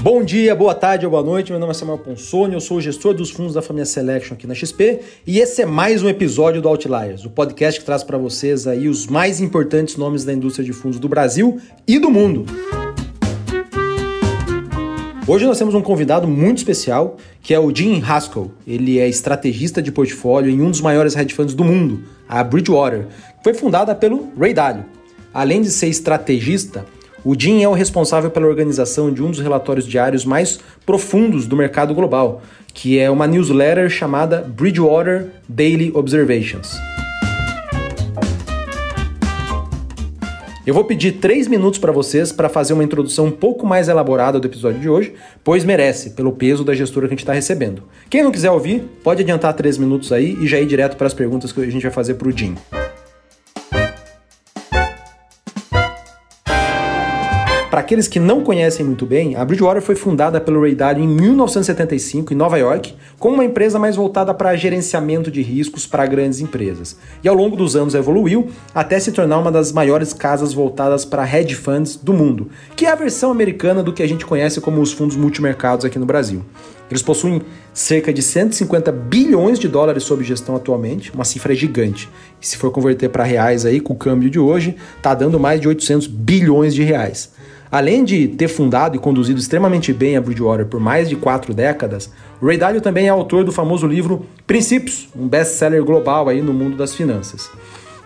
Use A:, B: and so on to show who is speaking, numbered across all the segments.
A: Bom dia, boa tarde ou boa noite. Meu nome é Samuel Ponsoni, eu sou o gestor dos fundos da família Selection aqui na XP e esse é mais um episódio do Outliers, o podcast que traz para vocês aí os mais importantes nomes da indústria de fundos do Brasil e do mundo. Hoje nós temos um convidado muito especial, que é o Jim Haskell. Ele é estrategista de portfólio em um dos maiores hedge funds do mundo, a Bridgewater, que foi fundada pelo Ray Dalio. Além de ser estrategista, o Jim é o responsável pela organização de um dos relatórios diários mais profundos do mercado global, que é uma newsletter chamada Bridgewater Daily Observations. Eu vou pedir três minutos para vocês para fazer uma introdução um pouco mais elaborada do episódio de hoje, pois merece, pelo peso da gestora que a gente está recebendo. Quem não quiser ouvir, pode adiantar três minutos aí e já ir direto para as perguntas que a gente vai fazer para o Jim. Aqueles que não conhecem muito bem, a Bridgewater foi fundada pelo Ray Dalio em 1975 em Nova York, como uma empresa mais voltada para gerenciamento de riscos para grandes empresas. E ao longo dos anos evoluiu até se tornar uma das maiores casas voltadas para hedge funds do mundo, que é a versão americana do que a gente conhece como os fundos multimercados aqui no Brasil. Eles possuem cerca de 150 bilhões de dólares sob gestão atualmente, uma cifra gigante. E se for converter para reais aí com o câmbio de hoje, está dando mais de 800 bilhões de reais. Além de ter fundado e conduzido extremamente bem a Bridgewater por mais de quatro décadas, o Ray Dalio também é autor do famoso livro Princípios, um best-seller global aí no mundo das finanças.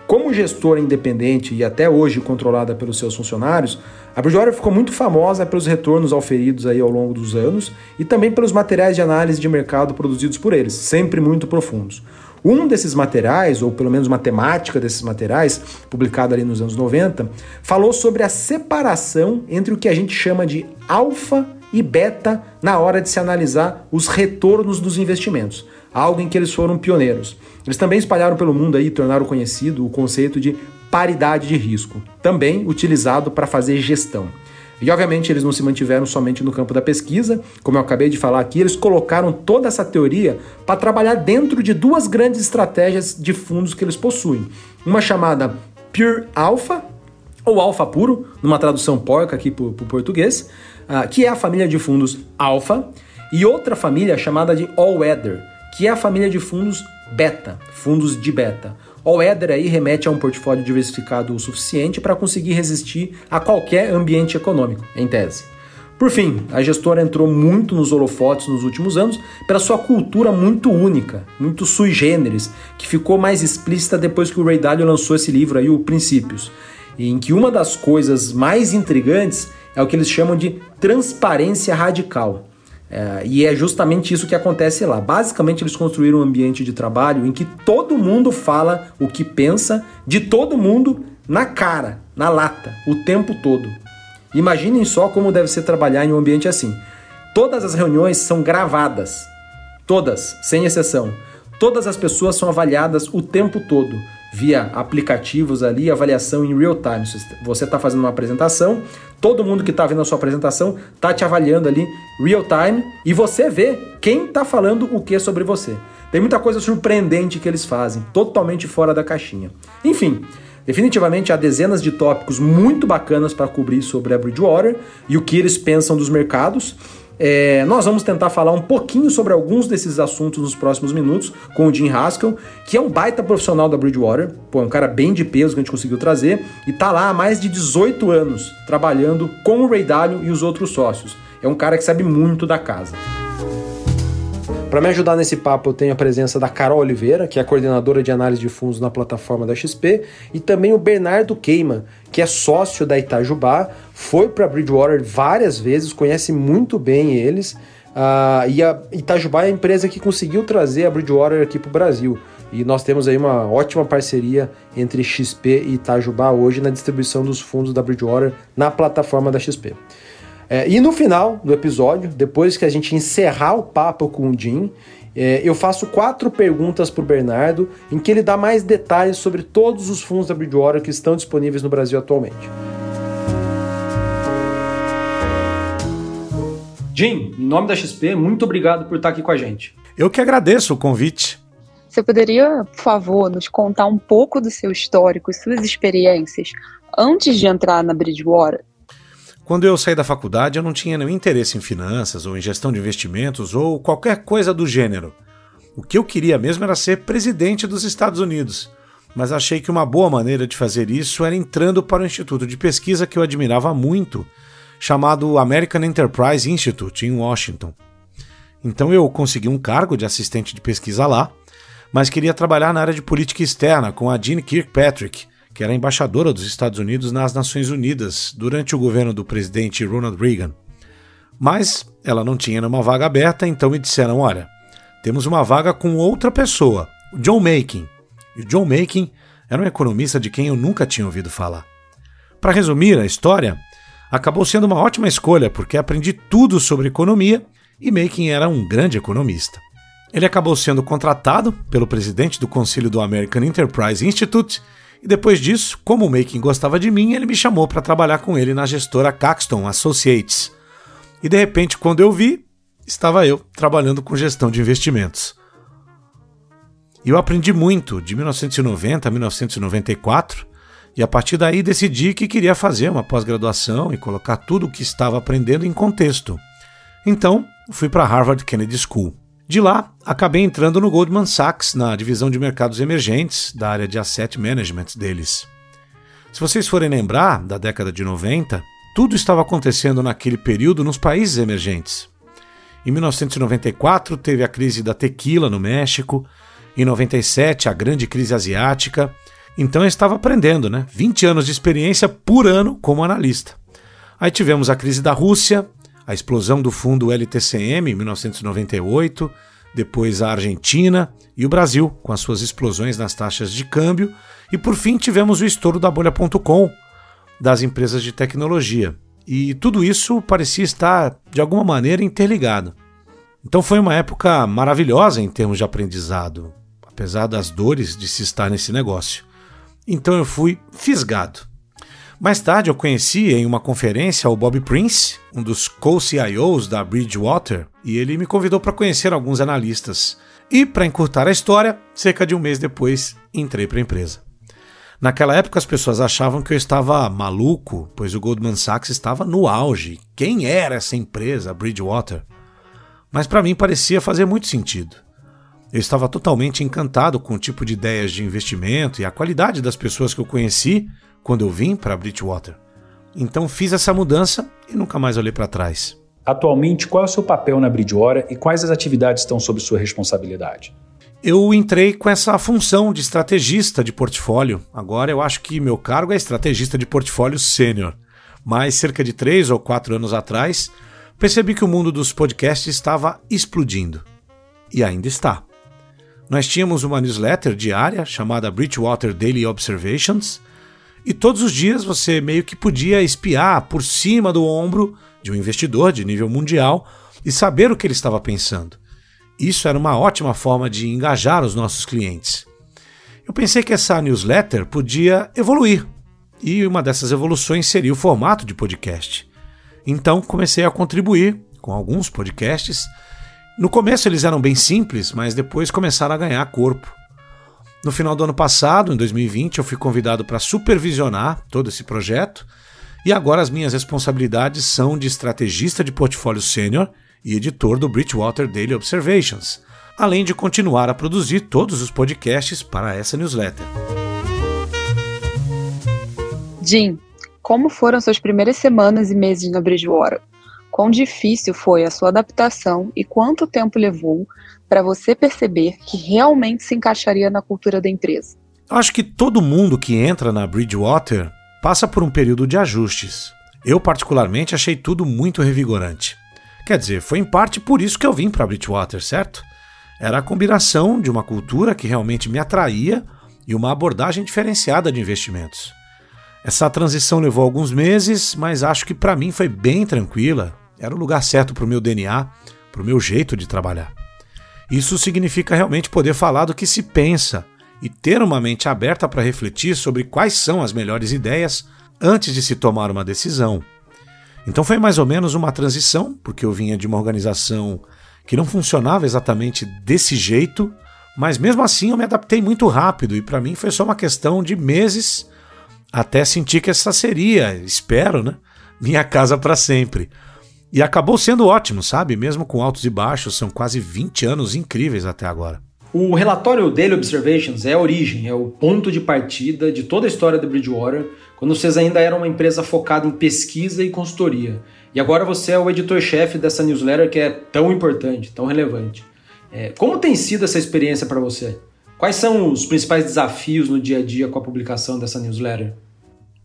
A: Como gestora independente e até hoje controlada pelos seus funcionários, a Bridgewater ficou muito famosa pelos retornos auferidos aí ao longo dos anos e também pelos materiais de análise de mercado produzidos por eles, sempre muito profundos. Um desses materiais, ou pelo menos uma temática desses materiais, publicado ali nos anos 90, falou sobre a separação entre o que a gente chama de alfa e beta na hora de se analisar os retornos dos investimentos, algo em que eles foram pioneiros. Eles também espalharam pelo mundo aí tornaram conhecido o conceito de paridade de risco, também utilizado para fazer gestão. E obviamente eles não se mantiveram somente no campo da pesquisa, como eu acabei de falar aqui, eles colocaram toda essa teoria para trabalhar dentro de duas grandes estratégias de fundos que eles possuem. Uma chamada Pure Alpha, ou Alpha Puro, numa tradução porca aqui para o português, uh, que é a família de fundos Alpha, e outra família chamada de All Weather, que é a família de fundos Beta, fundos de beta. O Ether aí remete a um portfólio diversificado o suficiente para conseguir resistir a qualquer ambiente econômico, em tese. Por fim, a gestora entrou muito nos holofotes nos últimos anos pela sua cultura muito única, muito sui generis, que ficou mais explícita depois que o Ray Dalio lançou esse livro aí, o Princípios, em que uma das coisas mais intrigantes é o que eles chamam de transparência radical. É, e é justamente isso que acontece lá. Basicamente, eles construíram um ambiente de trabalho em que todo mundo fala o que pensa de todo mundo na cara, na lata, o tempo todo. Imaginem só como deve ser trabalhar em um ambiente assim. Todas as reuniões são gravadas. Todas, sem exceção. Todas as pessoas são avaliadas o tempo todo via aplicativos ali, avaliação em real time. Você está fazendo uma apresentação, todo mundo que está vendo a sua apresentação está te avaliando ali real time e você vê quem está falando o que sobre você. Tem muita coisa surpreendente que eles fazem, totalmente fora da caixinha. Enfim, definitivamente há dezenas de tópicos muito bacanas para cobrir sobre a Bridgewater e o que eles pensam dos mercados. É, nós vamos tentar falar um pouquinho sobre alguns desses assuntos nos próximos minutos com o Jim Haskell, que é um baita profissional da Bridgewater, pô, é um cara bem de peso que a gente conseguiu trazer, e tá lá há mais de 18 anos trabalhando com o Ray Dalio e os outros sócios. É um cara que sabe muito da casa. Para me ajudar nesse papo, eu tenho a presença da Carol Oliveira, que é coordenadora de análise de fundos na plataforma da XP, e também o Bernardo Queima, que é sócio da Itajubá, foi para Bridgewater várias vezes, conhece muito bem eles. Uh, e a Itajubá é a empresa que conseguiu trazer a Bridgewater aqui para o Brasil. E nós temos aí uma ótima parceria entre XP e Itajubá hoje na distribuição dos fundos da Bridgewater na plataforma da XP. É, e no final do episódio, depois que a gente encerrar o papo com o Jim, é, eu faço quatro perguntas para o Bernardo, em que ele dá mais detalhes sobre todos os fundos da Bridgewater que estão disponíveis no Brasil atualmente. Jim, em nome da XP, muito obrigado por estar aqui com a gente.
B: Eu que agradeço o convite.
C: Você poderia, por favor, nos contar um pouco do seu histórico, suas experiências antes de entrar na Bridgewater?
B: Quando eu saí da faculdade, eu não tinha nenhum interesse em finanças ou em gestão de investimentos ou qualquer coisa do gênero. O que eu queria mesmo era ser presidente dos Estados Unidos, mas achei que uma boa maneira de fazer isso era entrando para o instituto de pesquisa que eu admirava muito, chamado American Enterprise Institute, em Washington. Então eu consegui um cargo de assistente de pesquisa lá, mas queria trabalhar na área de política externa com a Jean Kirkpatrick, que era embaixadora dos Estados Unidos nas Nações Unidas durante o governo do presidente Ronald Reagan. Mas ela não tinha nenhuma vaga aberta, então me disseram: olha, temos uma vaga com outra pessoa, o John Makin. E o John Makin era um economista de quem eu nunca tinha ouvido falar. Para resumir a história, acabou sendo uma ótima escolha porque aprendi tudo sobre economia e Makin era um grande economista. Ele acabou sendo contratado pelo presidente do conselho do American Enterprise Institute e depois disso, como o Makin gostava de mim, ele me chamou para trabalhar com ele na gestora Caxton Associates. E de repente, quando eu vi, estava eu trabalhando com gestão de investimentos. E eu aprendi muito de 1990 a 1994, e a partir daí decidi que queria fazer uma pós-graduação e colocar tudo o que estava aprendendo em contexto. Então, fui para a Harvard Kennedy School. De lá, acabei entrando no Goldman Sachs, na divisão de mercados emergentes, da área de asset management deles. Se vocês forem lembrar, da década de 90, tudo estava acontecendo naquele período nos países emergentes. Em 1994 teve a crise da tequila no México, em 97 a grande crise asiática. Então eu estava aprendendo, né? 20 anos de experiência por ano como analista. Aí tivemos a crise da Rússia, a explosão do fundo LTCM em 1998, depois a Argentina e o Brasil, com as suas explosões nas taxas de câmbio, e por fim tivemos o estouro da bolha.com, das empresas de tecnologia. E tudo isso parecia estar, de alguma maneira, interligado. Então foi uma época maravilhosa em termos de aprendizado, apesar das dores de se estar nesse negócio. Então eu fui fisgado. Mais tarde eu conheci em uma conferência o Bob Prince, um dos co-CIOs da Bridgewater, e ele me convidou para conhecer alguns analistas. E, para encurtar a história, cerca de um mês depois, entrei para a empresa. Naquela época as pessoas achavam que eu estava maluco, pois o Goldman Sachs estava no auge. Quem era essa empresa, Bridgewater? Mas para mim parecia fazer muito sentido. Eu estava totalmente encantado com o tipo de ideias de investimento e a qualidade das pessoas que eu conheci quando eu vim para Bridgewater. Então fiz essa mudança e nunca mais olhei para trás.
A: Atualmente, qual é o seu papel na Bridgewater e quais as atividades estão sob sua responsabilidade?
B: eu entrei com essa função de estrategista de portfólio. Agora eu acho que meu cargo é estrategista de portfólio sênior. Mas cerca de três ou quatro anos atrás, percebi que o mundo dos podcasts estava explodindo. E ainda está. Nós tínhamos uma newsletter diária chamada Bridgewater Daily Observations, e todos os dias você meio que podia espiar por cima do ombro de um investidor de nível mundial e saber o que ele estava pensando. Isso era uma ótima forma de engajar os nossos clientes. Eu pensei que essa newsletter podia evoluir, e uma dessas evoluções seria o formato de podcast. Então comecei a contribuir com alguns podcasts. No começo eles eram bem simples, mas depois começaram a ganhar corpo. No final do ano passado, em 2020, eu fui convidado para supervisionar todo esse projeto, e agora as minhas responsabilidades são de estrategista de portfólio sênior e editor do Bridgewater Daily Observations, além de continuar a produzir todos os podcasts para essa newsletter.
C: Jim, como foram suas primeiras semanas e meses na Bridgewater? Quão difícil foi a sua adaptação e quanto tempo levou para você perceber que realmente se encaixaria na cultura da empresa?
B: Acho que todo mundo que entra na Bridgewater passa por um período de ajustes. Eu, particularmente, achei tudo muito revigorante. Quer dizer, foi em parte por isso que eu vim para Bridgewater, certo? Era a combinação de uma cultura que realmente me atraía e uma abordagem diferenciada de investimentos. Essa transição levou alguns meses, mas acho que para mim foi bem tranquila. Era o lugar certo para o meu DNA, para o meu jeito de trabalhar. Isso significa realmente poder falar do que se pensa e ter uma mente aberta para refletir sobre quais são as melhores ideias antes de se tomar uma decisão. Então foi mais ou menos uma transição, porque eu vinha de uma organização que não funcionava exatamente desse jeito, mas mesmo assim eu me adaptei muito rápido e para mim foi só uma questão de meses até sentir que essa seria, espero, né, minha casa para sempre. E acabou sendo ótimo, sabe? Mesmo com altos e baixos, são quase 20 anos incríveis até agora.
A: O relatório Daily Observations é a origem, é o ponto de partida de toda a história da Bridgewater, quando vocês ainda eram uma empresa focada em pesquisa e consultoria. E agora você é o editor-chefe dessa newsletter que é tão importante, tão relevante. É, como tem sido essa experiência para você? Quais são os principais desafios no dia a dia com a publicação dessa newsletter?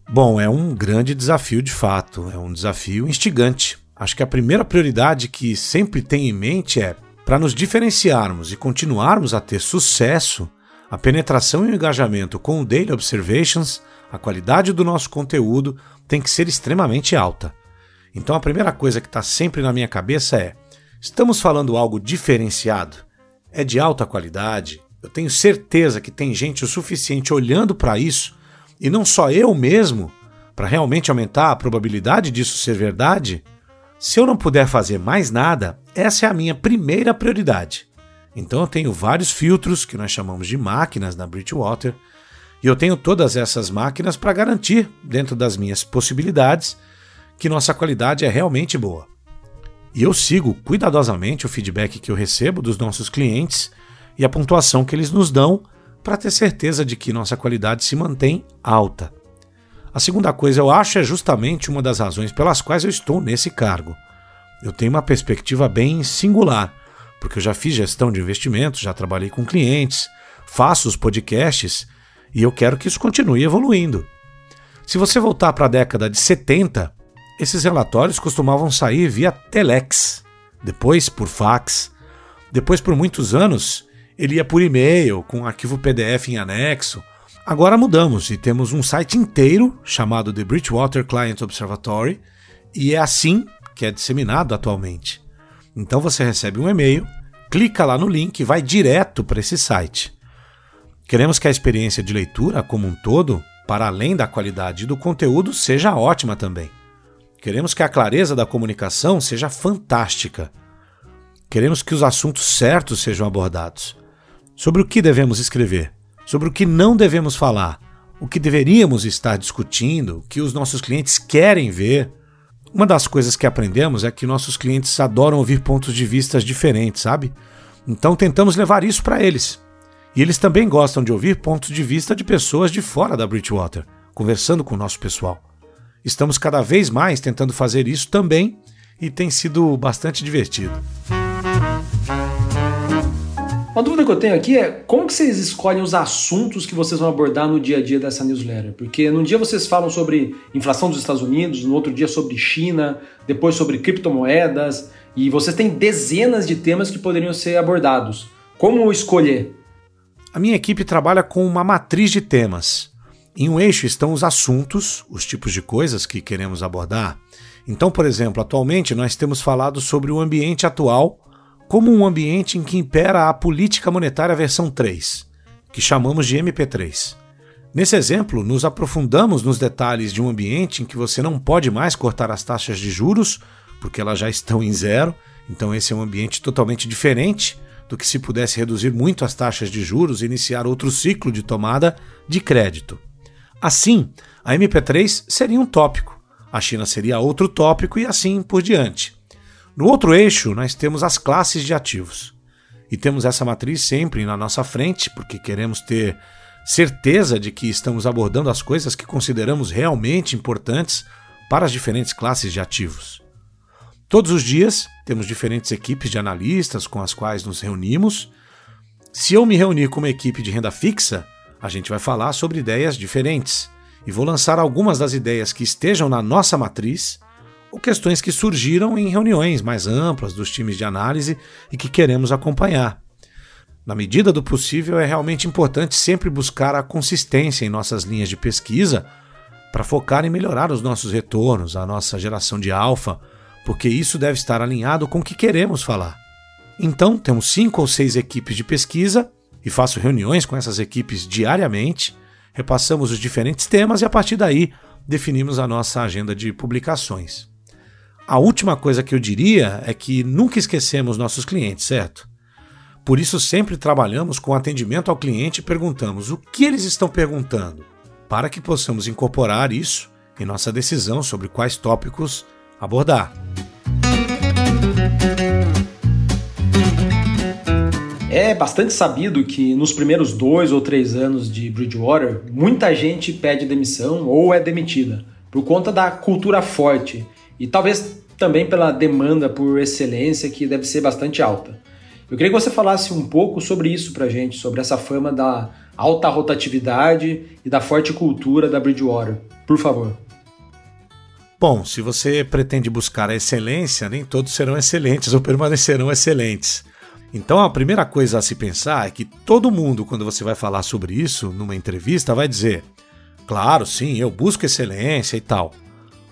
B: Bom, é um grande desafio de fato, é um desafio instigante. Acho que a primeira prioridade que sempre tem em mente é para nos diferenciarmos e continuarmos a ter sucesso, a penetração e o engajamento com o Daily Observations, a qualidade do nosso conteúdo tem que ser extremamente alta. Então a primeira coisa que está sempre na minha cabeça é: estamos falando algo diferenciado? É de alta qualidade? Eu tenho certeza que tem gente o suficiente olhando para isso e não só eu mesmo, para realmente aumentar a probabilidade disso ser verdade, se eu não puder fazer mais nada, essa é a minha primeira prioridade. Então eu tenho vários filtros que nós chamamos de máquinas na Bridgewater, e eu tenho todas essas máquinas para garantir, dentro das minhas possibilidades, que nossa qualidade é realmente boa. E eu sigo cuidadosamente o feedback que eu recebo dos nossos clientes e a pontuação que eles nos dão para ter certeza de que nossa qualidade se mantém alta. A segunda coisa, eu acho, é justamente uma das razões pelas quais eu estou nesse cargo. Eu tenho uma perspectiva bem singular, porque eu já fiz gestão de investimentos, já trabalhei com clientes, faço os podcasts e eu quero que isso continue evoluindo. Se você voltar para a década de 70, esses relatórios costumavam sair via telex, depois por fax, depois por muitos anos ele ia por e-mail, com arquivo PDF em anexo. Agora mudamos e temos um site inteiro chamado The Bridgewater Client Observatory, e é assim que é disseminado atualmente. Então você recebe um e-mail, clica lá no link e vai direto para esse site. Queremos que a experiência de leitura como um todo, para além da qualidade do conteúdo, seja ótima também. Queremos que a clareza da comunicação seja fantástica. Queremos que os assuntos certos sejam abordados sobre o que devemos escrever, sobre o que não devemos falar, o que deveríamos estar discutindo, o que os nossos clientes querem ver. Uma das coisas que aprendemos é que nossos clientes adoram ouvir pontos de vista diferentes, sabe? Então tentamos levar isso para eles. E eles também gostam de ouvir pontos de vista de pessoas de fora da Bridgewater, conversando com o nosso pessoal. Estamos cada vez mais tentando fazer isso também e tem sido bastante divertido.
A: Uma dúvida que eu tenho aqui é como que vocês escolhem os assuntos que vocês vão abordar no dia a dia dessa newsletter? Porque num dia vocês falam sobre inflação dos Estados Unidos, no outro dia sobre China, depois sobre criptomoedas, e vocês têm dezenas de temas que poderiam ser abordados. Como escolher?
B: A minha equipe trabalha com uma matriz de temas. Em um eixo estão os assuntos, os tipos de coisas que queremos abordar. Então, por exemplo, atualmente nós temos falado sobre o ambiente atual como um ambiente em que impera a política monetária versão 3, que chamamos de MP3. Nesse exemplo, nos aprofundamos nos detalhes de um ambiente em que você não pode mais cortar as taxas de juros, porque elas já estão em zero, então esse é um ambiente totalmente diferente do que se pudesse reduzir muito as taxas de juros e iniciar outro ciclo de tomada de crédito. Assim, a MP3 seria um tópico, a China seria outro tópico e assim por diante. No outro eixo, nós temos as classes de ativos. E temos essa matriz sempre na nossa frente, porque queremos ter certeza de que estamos abordando as coisas que consideramos realmente importantes para as diferentes classes de ativos. Todos os dias temos diferentes equipes de analistas com as quais nos reunimos. Se eu me reunir com uma equipe de renda fixa, a gente vai falar sobre ideias diferentes e vou lançar algumas das ideias que estejam na nossa matriz questões que surgiram em reuniões mais amplas dos times de análise e que queremos acompanhar. Na medida do possível, é realmente importante sempre buscar a consistência em nossas linhas de pesquisa para focar em melhorar os nossos retornos, a nossa geração de alfa, porque isso deve estar alinhado com o que queremos falar. Então, temos cinco ou seis equipes de pesquisa e faço reuniões com essas equipes diariamente, repassamos os diferentes temas e a partir daí definimos a nossa agenda de publicações. A última coisa que eu diria é que nunca esquecemos nossos clientes, certo? Por isso sempre trabalhamos com atendimento ao cliente e perguntamos o que eles estão perguntando, para que possamos incorporar isso em nossa decisão sobre quais tópicos abordar.
A: É bastante sabido que nos primeiros dois ou três anos de Bridgewater, muita gente pede demissão ou é demitida, por conta da cultura forte e talvez também pela demanda por excelência que deve ser bastante alta. Eu queria que você falasse um pouco sobre isso pra gente, sobre essa fama da alta rotatividade e da forte cultura da Bridgewater. Por favor.
B: Bom, se você pretende buscar a excelência, nem todos serão excelentes ou permanecerão excelentes. Então a primeira coisa a se pensar é que todo mundo, quando você vai falar sobre isso numa entrevista, vai dizer: Claro, sim, eu busco excelência e tal.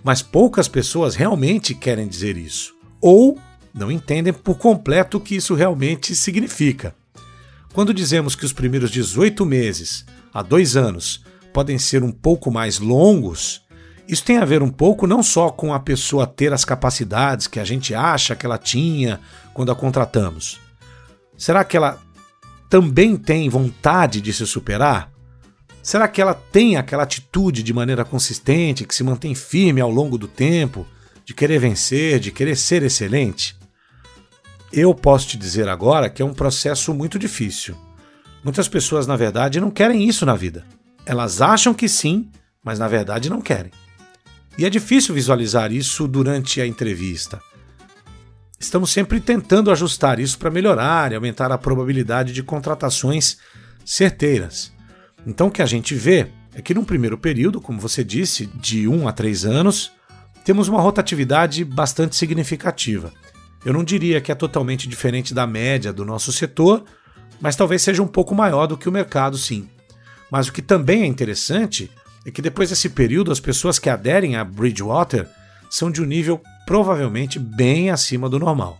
B: Mas poucas pessoas realmente querem dizer isso. Ou não entendem por completo o que isso realmente significa. Quando dizemos que os primeiros 18 meses a dois anos podem ser um pouco mais longos, isso tem a ver um pouco não só com a pessoa ter as capacidades que a gente acha que ela tinha quando a contratamos, Será que ela também tem vontade de se superar? Será que ela tem aquela atitude de maneira consistente, que se mantém firme ao longo do tempo, de querer vencer, de querer ser excelente? Eu posso te dizer agora que é um processo muito difícil. Muitas pessoas, na verdade, não querem isso na vida. Elas acham que sim, mas na verdade não querem. E é difícil visualizar isso durante a entrevista. Estamos sempre tentando ajustar isso para melhorar e aumentar a probabilidade de contratações certeiras. Então, o que a gente vê é que, num primeiro período, como você disse, de 1 a 3 anos, temos uma rotatividade bastante significativa. Eu não diria que é totalmente diferente da média do nosso setor, mas talvez seja um pouco maior do que o mercado, sim. Mas o que também é interessante é que depois desse período, as pessoas que aderem a Bridgewater são de um nível provavelmente bem acima do normal.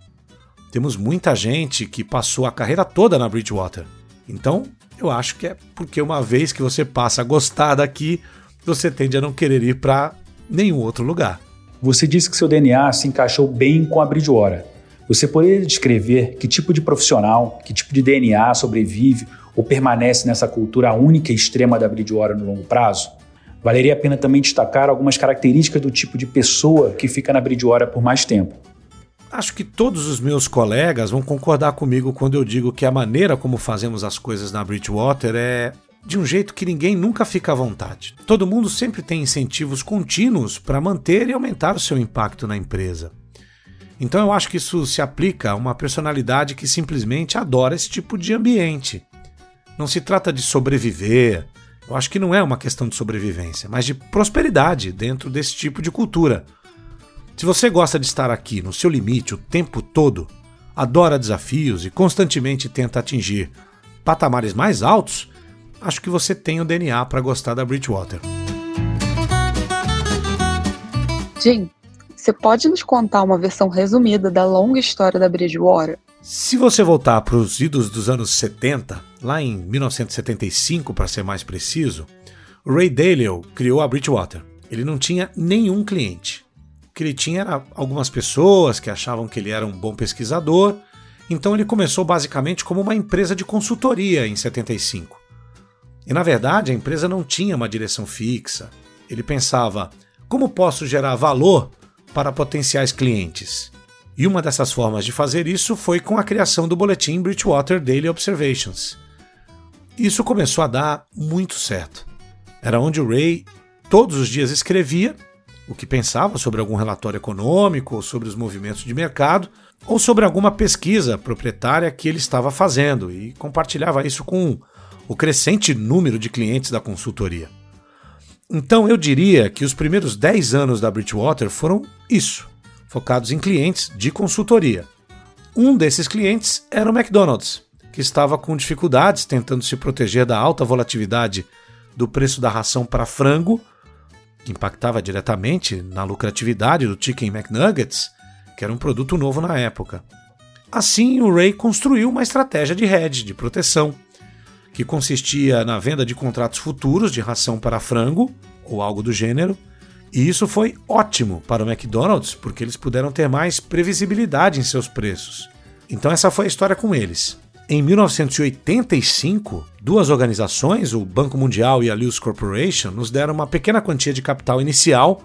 B: Temos muita gente que passou a carreira toda na Bridgewater. Então, eu acho que é porque uma vez que você passa a gostar daqui, você tende a não querer ir para nenhum outro lugar.
D: Você disse que seu DNA se encaixou bem com a Bridgewater. Você poderia descrever que tipo de profissional, que tipo de DNA sobrevive ou permanece nessa cultura única e extrema da Bridgewater no longo prazo? Valeria a pena também destacar algumas características do tipo de pessoa que fica na Bridgewater por mais tempo.
B: Acho que todos os meus colegas vão concordar comigo quando eu digo que a maneira como fazemos as coisas na Bridgewater é de um jeito que ninguém nunca fica à vontade. Todo mundo sempre tem incentivos contínuos para manter e aumentar o seu impacto na empresa. Então eu acho que isso se aplica a uma personalidade que simplesmente adora esse tipo de ambiente. Não se trata de sobreviver, eu acho que não é uma questão de sobrevivência, mas de prosperidade dentro desse tipo de cultura. Se você gosta de estar aqui no seu limite o tempo todo, adora desafios e constantemente tenta atingir patamares mais altos, acho que você tem o DNA para gostar da Bridgewater.
C: Jim, você pode nos contar uma versão resumida da longa história da Bridgewater?
B: Se você voltar para os idos dos anos 70, lá em 1975 para ser mais preciso, o Ray Dalio criou a Bridgewater. Ele não tinha nenhum cliente. Que ele tinha era algumas pessoas que achavam que ele era um bom pesquisador, então ele começou basicamente como uma empresa de consultoria em 75. E na verdade a empresa não tinha uma direção fixa. Ele pensava: como posso gerar valor para potenciais clientes? E uma dessas formas de fazer isso foi com a criação do boletim Bridgewater Daily Observations. Isso começou a dar muito certo. Era onde o Ray todos os dias escrevia o que pensava sobre algum relatório econômico, ou sobre os movimentos de mercado, ou sobre alguma pesquisa proprietária que ele estava fazendo e compartilhava isso com o crescente número de clientes da consultoria. Então eu diria que os primeiros 10 anos da Bridgewater foram isso focados em clientes de consultoria. Um desses clientes era o McDonald's, que estava com dificuldades tentando se proteger da alta volatilidade do preço da ração para frango, impactava diretamente na lucratividade do Chicken McNuggets, que era um produto novo na época. Assim, o Ray construiu uma estratégia de hedge, de proteção, que consistia na venda de contratos futuros de ração para frango, ou algo do gênero, e isso foi ótimo para o McDonald's, porque eles puderam ter mais previsibilidade em seus preços. Então essa foi a história com eles. Em 1985, duas organizações, o Banco Mundial e a Lewis Corporation, nos deram uma pequena quantia de capital inicial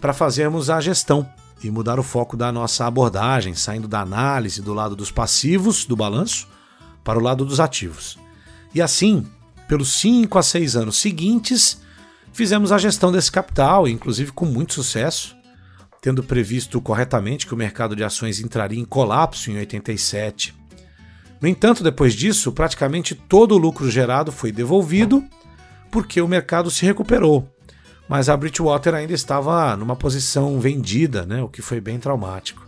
B: para fazermos a gestão e mudar o foco da nossa abordagem, saindo da análise do lado dos passivos do balanço para o lado dos ativos. E assim, pelos cinco a seis anos seguintes, fizemos a gestão desse capital, inclusive com muito sucesso, tendo previsto corretamente que o mercado de ações entraria em colapso em 87. No entanto, depois disso, praticamente todo o lucro gerado foi devolvido porque o mercado se recuperou mas a Bridgewater ainda estava numa posição vendida, né, o que foi bem traumático.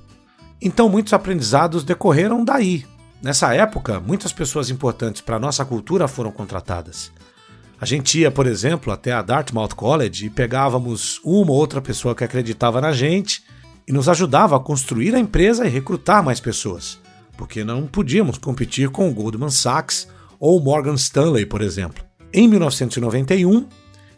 B: Então muitos aprendizados decorreram daí. Nessa época, muitas pessoas importantes para a nossa cultura foram contratadas. A gente ia, por exemplo, até a Dartmouth College e pegávamos uma ou outra pessoa que acreditava na gente e nos ajudava a construir a empresa e recrutar mais pessoas, porque não podíamos competir com o Goldman Sachs ou Morgan Stanley, por exemplo. Em 1991,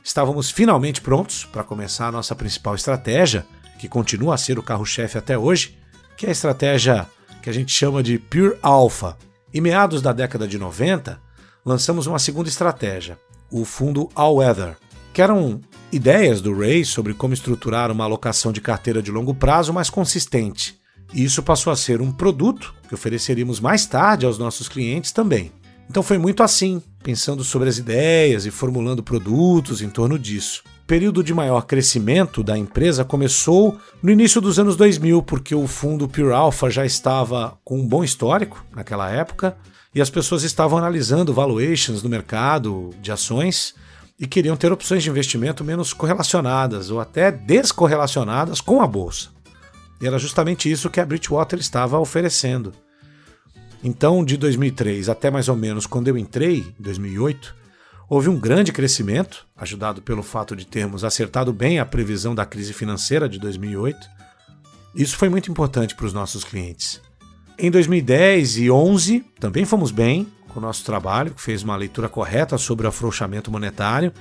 B: Estávamos finalmente prontos para começar a nossa principal estratégia, que continua a ser o carro-chefe até hoje, que é a estratégia que a gente chama de Pure Alpha. Em meados da década de 90, lançamos uma segunda estratégia, o fundo All Weather, que eram ideias do Ray sobre como estruturar uma alocação de carteira de longo prazo mais consistente. Isso passou a ser um produto que ofereceríamos mais tarde aos nossos clientes também. Então foi muito assim, pensando sobre as ideias e formulando produtos em torno disso. O período de maior crescimento da empresa começou no início dos anos 2000, porque o fundo Pure Alpha já estava com um bom histórico naquela época e as pessoas estavam analisando valuations no mercado de ações e queriam ter opções de investimento menos correlacionadas ou até descorrelacionadas com a bolsa. E era justamente isso que a Bridgewater estava oferecendo. Então, de 2003 até mais ou menos quando eu entrei, em 2008, houve um grande crescimento, ajudado pelo fato de termos acertado bem a previsão da crise financeira de 2008. Isso foi muito importante para os nossos clientes. Em 2010 e 11 também fomos bem com o nosso trabalho, que fez uma leitura correta sobre o afrouxamento monetário,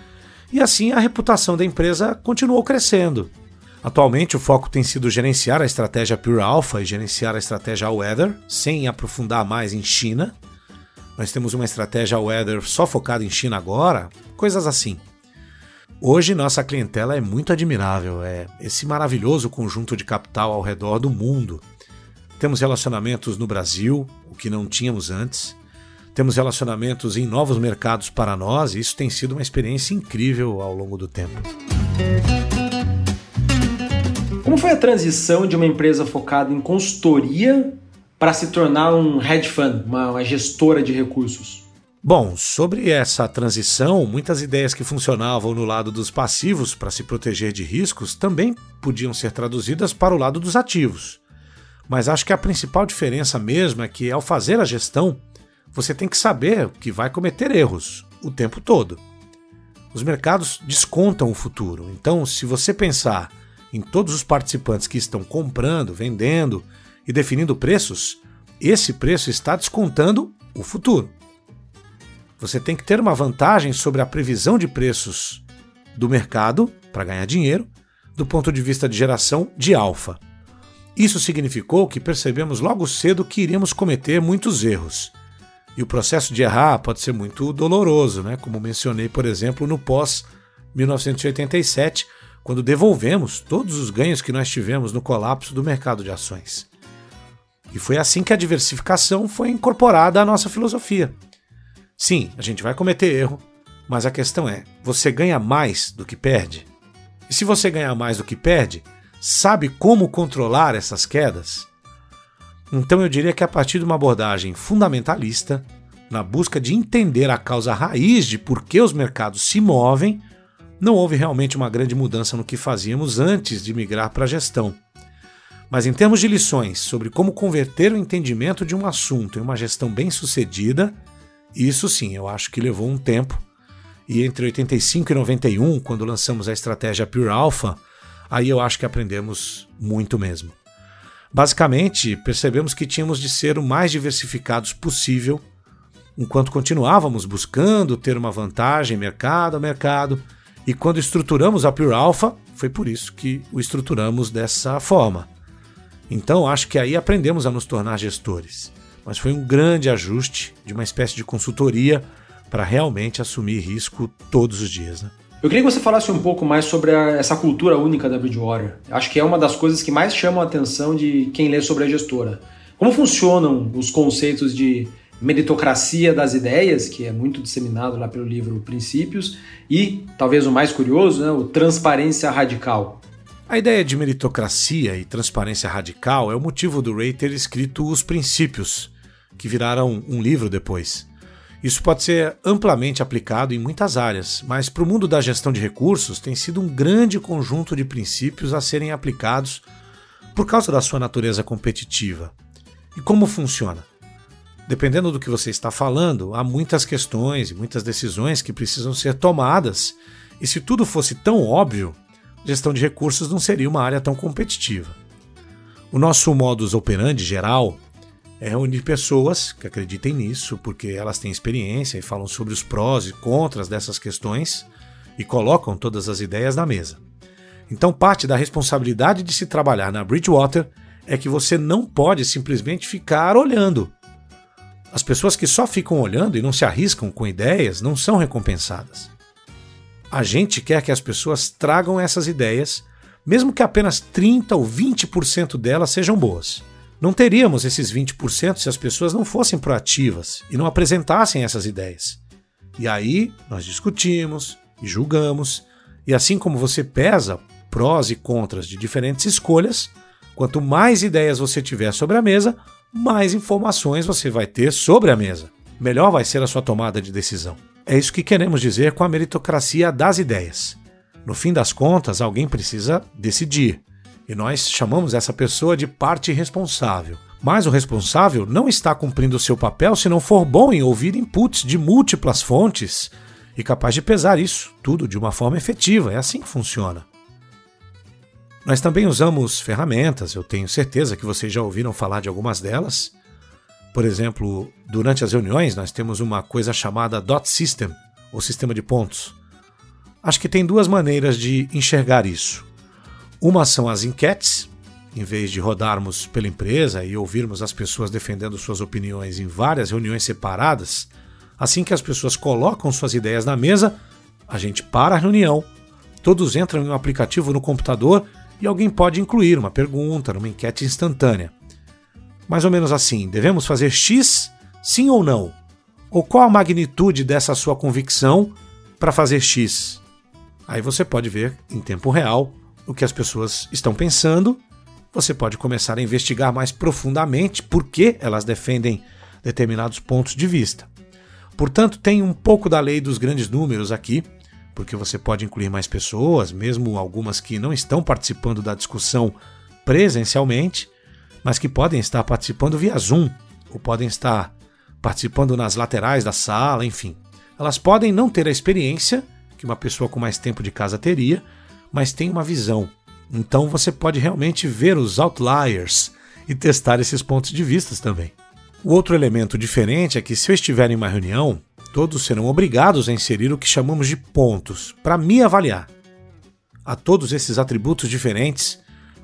B: e assim a reputação da empresa continuou crescendo. Atualmente, o foco tem sido gerenciar a estratégia Pure Alpha e gerenciar a estratégia Weather, sem aprofundar mais em China. Nós temos uma estratégia Weather só focada em China agora, coisas assim. Hoje, nossa clientela é muito admirável, é esse maravilhoso conjunto de capital ao redor do mundo. Temos relacionamentos no Brasil, o que não tínhamos antes. Temos relacionamentos em novos mercados para nós e isso tem sido uma experiência incrível ao longo do tempo.
A: Como foi a transição de uma empresa focada em consultoria para se tornar um hedge fund, uma, uma gestora de recursos?
B: Bom, sobre essa transição, muitas ideias que funcionavam no lado dos passivos para se proteger de riscos também podiam ser traduzidas para o lado dos ativos. Mas acho que a principal diferença mesmo é que, ao fazer a gestão, você tem que saber que vai cometer erros o tempo todo. Os mercados descontam o futuro, então, se você pensar em todos os participantes que estão comprando, vendendo e definindo preços, esse preço está descontando o futuro. Você tem que ter uma vantagem sobre a previsão de preços do mercado para ganhar dinheiro, do ponto de vista de geração de alfa. Isso significou que percebemos logo cedo que iríamos cometer muitos erros. E o processo de errar pode ser muito doloroso, né? como mencionei, por exemplo, no pós-1987, quando devolvemos todos os ganhos que nós tivemos no colapso do mercado de ações. E foi assim que a diversificação foi incorporada à nossa filosofia. Sim, a gente vai cometer erro, mas a questão é: você ganha mais do que perde? E se você ganhar mais do que perde, sabe como controlar essas quedas? Então eu diria que a partir de uma abordagem fundamentalista, na busca de entender a causa raiz de por que os mercados se movem, não houve realmente uma grande mudança no que fazíamos antes de migrar para a gestão. Mas em termos de lições sobre como converter o entendimento de um assunto em uma gestão bem-sucedida, isso sim, eu acho que levou um tempo. E entre 85 e 91, quando lançamos a estratégia Pure Alpha, aí eu acho que aprendemos muito mesmo. Basicamente, percebemos que tínhamos de ser o mais diversificados possível, enquanto continuávamos buscando ter uma vantagem mercado a mercado e quando estruturamos a Pure Alpha, foi por isso que o estruturamos dessa forma. Então acho que aí aprendemos a nos tornar gestores. mas foi um grande ajuste de uma espécie de consultoria para realmente assumir risco todos os dias. Né?
A: Eu queria que você falasse um pouco mais sobre a, essa cultura única da Bridgewater. Acho que é uma das coisas que mais chamam a atenção de quem lê sobre a gestora. Como funcionam os conceitos de meritocracia das ideias, que é muito disseminado lá pelo livro Princípios, e, talvez o mais curioso, né, o transparência radical.
B: A ideia de meritocracia e transparência radical é o motivo do Ray ter escrito Os Princípios, que viraram um livro depois. Isso pode ser amplamente aplicado em muitas áreas, mas para o mundo da gestão de recursos tem sido um grande conjunto de princípios a serem aplicados por causa da sua natureza competitiva. E como funciona? Dependendo do que você está falando, há muitas questões e muitas decisões que precisam ser tomadas, e se tudo fosse tão óbvio, gestão de recursos não seria uma área tão competitiva. O nosso modus operandi geral é reunir pessoas que acreditem nisso, porque elas têm experiência e falam sobre os prós e contras dessas questões e colocam todas as ideias na mesa. Então, parte da responsabilidade de se trabalhar na Bridgewater é que você não pode simplesmente ficar olhando as pessoas que só ficam olhando e não se arriscam com ideias não são recompensadas. A gente quer que as pessoas tragam essas ideias, mesmo que apenas 30 ou 20% delas sejam boas. Não teríamos esses 20% se as pessoas não fossem proativas e não apresentassem essas ideias. E aí nós discutimos e julgamos, e assim como você pesa prós e contras de diferentes escolhas, quanto mais ideias você tiver sobre a mesa, mais informações você vai ter sobre a mesa. Melhor vai ser a sua tomada de decisão. É isso que queremos dizer com a meritocracia das ideias. No fim das contas, alguém precisa decidir. E nós chamamos essa pessoa de parte responsável. Mas o responsável não está cumprindo o seu papel se não for bom em ouvir inputs de múltiplas fontes e capaz de pesar isso tudo de uma forma efetiva. É assim que funciona. Nós também usamos ferramentas, eu tenho certeza que vocês já ouviram falar de algumas delas. Por exemplo, durante as reuniões nós temos uma coisa chamada dot system, ou sistema de pontos. Acho que tem duas maneiras de enxergar isso. Uma são as enquetes, em vez de rodarmos pela empresa e ouvirmos as pessoas defendendo suas opiniões em várias reuniões separadas, assim que as pessoas colocam suas ideias na mesa, a gente para a reunião, todos entram em um aplicativo no computador e alguém pode incluir uma pergunta numa enquete instantânea. Mais ou menos assim: devemos fazer X, sim ou não? Ou qual a magnitude dessa sua convicção para fazer X? Aí você pode ver em tempo real o que as pessoas estão pensando. Você pode começar a investigar mais profundamente por que elas defendem determinados pontos de vista. Portanto, tem um pouco da lei dos grandes números aqui, porque você pode incluir mais pessoas, mesmo algumas que não estão participando da discussão presencialmente, mas que podem estar participando via Zoom, ou podem estar participando nas laterais da sala, enfim. Elas podem não ter a experiência que uma pessoa com mais tempo de casa teria, mas tem uma visão. Então você pode realmente ver os outliers e testar esses pontos de vista também. O outro elemento diferente é que se eu estiver em uma reunião, todos serão obrigados a inserir o que chamamos de pontos para me avaliar. A todos esses atributos diferentes,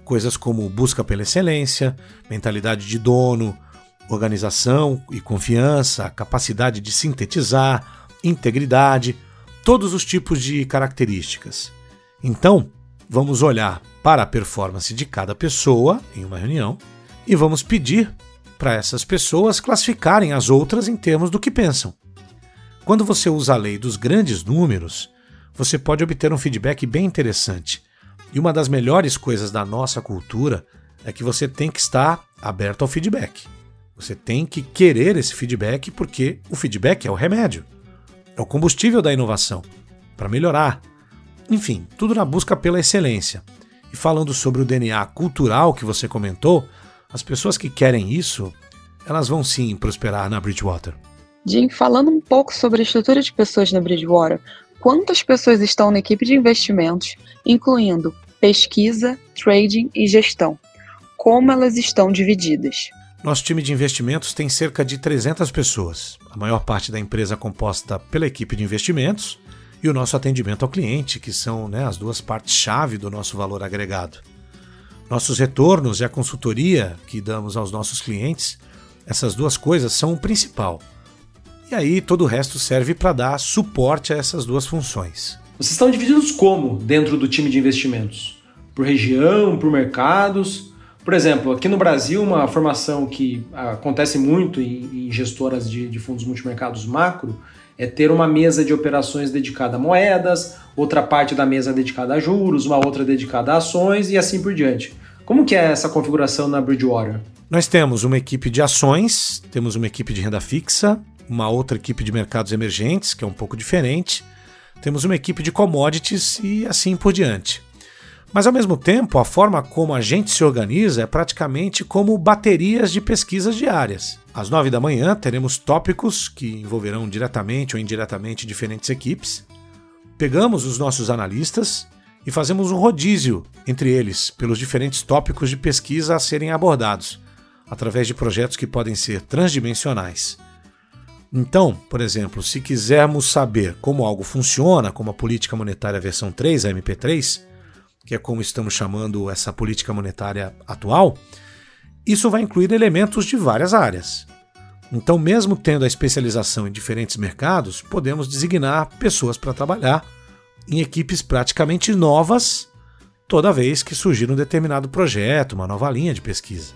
B: coisas como busca pela excelência, mentalidade de dono, organização e confiança, capacidade de sintetizar, integridade, todos os tipos de características. Então, vamos olhar para a performance de cada pessoa em uma reunião e vamos pedir para essas pessoas classificarem as outras em termos do que pensam. Quando você usa a lei dos grandes números, você pode obter um feedback bem interessante. E uma das melhores coisas da nossa cultura é que você tem que estar aberto ao feedback. Você tem que querer esse feedback porque o feedback é o remédio, é o combustível da inovação para melhorar. Enfim, tudo na busca pela excelência. E falando sobre o DNA cultural que você comentou, as pessoas que querem isso, elas vão sim prosperar na Bridgewater.
C: Jim, falando um pouco sobre a estrutura de pessoas na Bridgewater, quantas pessoas estão na equipe de investimentos, incluindo pesquisa, trading e gestão? Como elas estão divididas?
B: Nosso time de investimentos tem cerca de 300 pessoas. A maior parte da empresa é composta pela equipe de investimentos e o nosso atendimento ao cliente, que são né, as duas partes-chave do nosso valor agregado. Nossos retornos e a consultoria que damos aos nossos clientes Essas duas coisas são o principal. E aí todo o resto serve para dar suporte a essas duas funções.
A: Vocês estão divididos como dentro do time de investimentos? Por região, por mercados? Por exemplo, aqui no Brasil, uma formação que acontece muito em, gestoras de, de fundos multimercados macro é ter uma mesa de operações dedicada a moedas, outra parte da mesa dedicada a juros, uma outra dedicada a ações e assim por diante. Como que é essa configuração na Bridgewater?
B: Nós temos uma equipe de ações, temos uma equipe de renda fixa, uma outra equipe de mercados emergentes, que é um pouco diferente, temos uma equipe de commodities e assim por diante. Mas ao mesmo tempo, a forma como a gente se organiza é praticamente como baterias de pesquisas diárias. Às nove da manhã teremos tópicos que envolverão diretamente ou indiretamente diferentes equipes. Pegamos os nossos analistas e fazemos um rodízio entre eles pelos diferentes tópicos de pesquisa a serem abordados, através de projetos que podem ser transdimensionais. Então, por exemplo, se quisermos saber como algo funciona, como a política monetária versão 3, a MP3, que é como estamos chamando essa política monetária atual, isso vai incluir elementos de várias áreas. Então, mesmo tendo a especialização em diferentes mercados, podemos designar pessoas para trabalhar em equipes praticamente novas toda vez que surgir um determinado projeto, uma nova linha de pesquisa.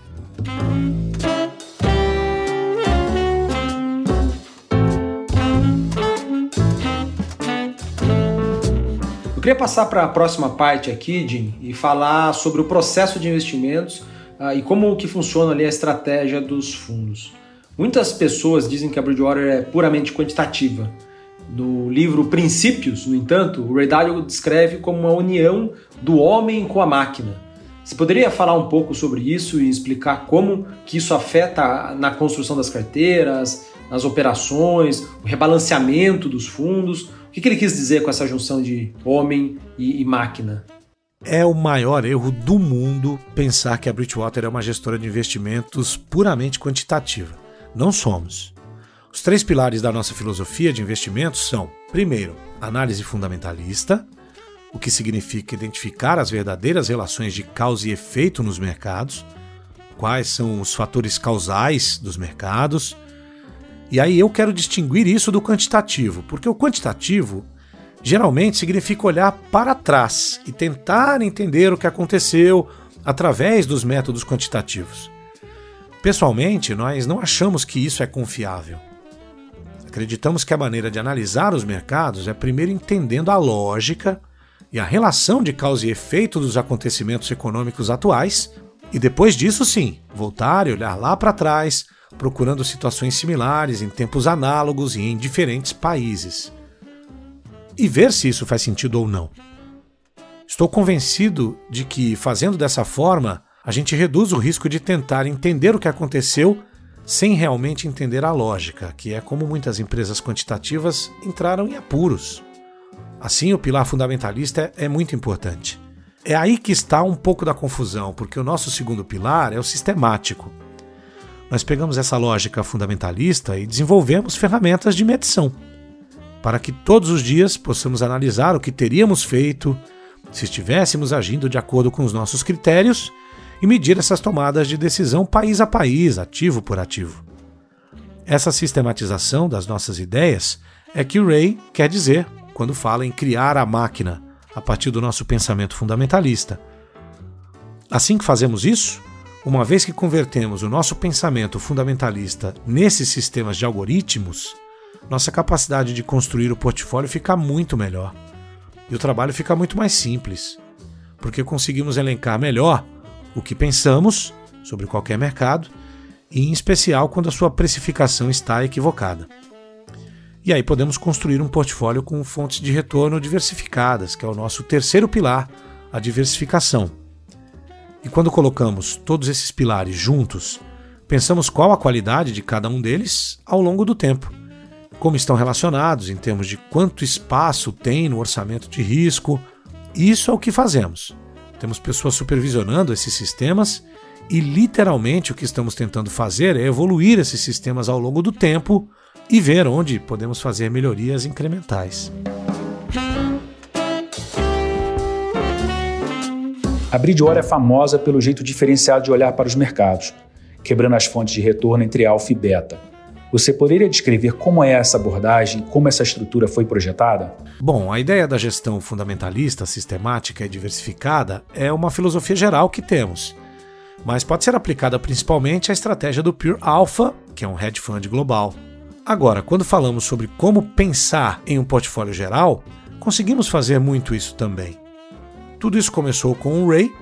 A: Queria passar para a próxima parte aqui, Jim, e falar sobre o processo de investimentos uh, e como que funciona ali a estratégia dos fundos. Muitas pessoas dizem que a Bridgewater é puramente quantitativa. No livro Princípios, no entanto, o Ray Dalio descreve como uma união do homem com a máquina. Você poderia falar um pouco sobre isso e explicar como que isso afeta na construção das carteiras, nas operações, o rebalanceamento dos fundos? O que, ele quis dizer com essa junção de homem e, e máquina?
B: É o maior erro do mundo pensar que a Bridgewater é uma gestora de investimentos puramente quantitativa. Não somos. Os três pilares da nossa filosofia de investimentos são: primeiro, análise fundamentalista, o que significa identificar as verdadeiras relações de causa e efeito nos mercados, quais são os fatores causais dos mercados, e aí eu quero distinguir isso do quantitativo, porque o quantitativo geralmente significa olhar para trás e tentar entender o que aconteceu através dos métodos quantitativos. Pessoalmente, nós não achamos que isso é confiável. Acreditamos que a maneira de analisar os mercados é primeiro entendendo a lógica e a relação de causa e efeito dos acontecimentos econômicos atuais, e depois disso, sim, voltar e olhar lá para trás procurando situações similares em tempos análogos e em diferentes países. E ver se isso faz sentido ou não. Estou convencido de que, fazendo dessa forma, a gente reduz o risco de tentar entender o que aconteceu sem realmente entender a lógica, que é como muitas empresas quantitativas entraram em apuros. Assim, o pilar fundamentalista é muito importante. É aí que está um pouco da confusão, porque o nosso segundo pilar é o sistemático nós pegamos essa lógica fundamentalista e desenvolvemos ferramentas de medição, para que todos os dias possamos analisar o que teríamos feito se estivéssemos agindo de acordo com os nossos critérios e medir essas tomadas de decisão país a país, ativo por ativo. Essa sistematização das nossas ideias é que o Ray quer dizer quando fala em criar a máquina a partir do nosso pensamento fundamentalista. Assim que fazemos isso, uma vez que convertemos o nosso pensamento fundamentalista nesses sistemas de algoritmos, nossa capacidade de construir o portfólio fica muito melhor. E o trabalho fica muito mais simples, porque conseguimos elencar melhor o que pensamos sobre qualquer mercado, e em especial quando a sua precificação está equivocada. E aí podemos construir um portfólio com fontes de retorno diversificadas, que é o nosso terceiro pilar, a diversificação e quando colocamos todos esses pilares juntos, pensamos qual a qualidade de cada um deles ao longo do tempo, como estão relacionados em termos de quanto espaço tem no orçamento de risco. Isso é o que fazemos. Temos pessoas supervisionando esses sistemas e literalmente o que estamos tentando fazer é evoluir esses sistemas ao longo do tempo e ver onde podemos fazer melhorias incrementais.
D: A Bridgewater é famosa pelo jeito diferenciado de olhar para os mercados. quebrando as fontes de retorno entre alfa e beta. Você poderia descrever como é essa abordagem, como essa estrutura foi projetada?
B: Bom, a ideia da gestão fundamentalista, sistemática e diversificada é uma filosofia geral que temos, mas pode ser aplicada principalmente à estratégia do Pure Alpha, que é um hedge fund global. Agora, quando falamos sobre como pensar em um portfólio geral, conseguimos fazer muito isso também. Tudo isso começou com o Ray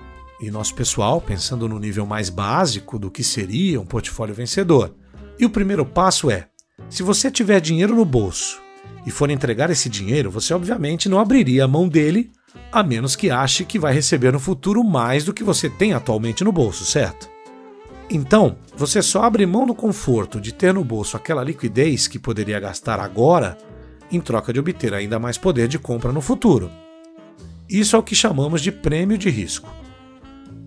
B: e nosso pessoal pensando no nível mais básico do que seria um portfólio vencedor. E o primeiro passo é: se você tiver dinheiro no bolso e for entregar esse dinheiro, você obviamente não abriria a mão dele, a menos que ache que vai receber no futuro mais do que você tem atualmente no bolso, certo? Então, você só abre mão do conforto de ter no bolso aquela liquidez que poderia gastar agora em troca de obter ainda mais poder de compra no futuro. Isso é o que chamamos de prêmio de risco.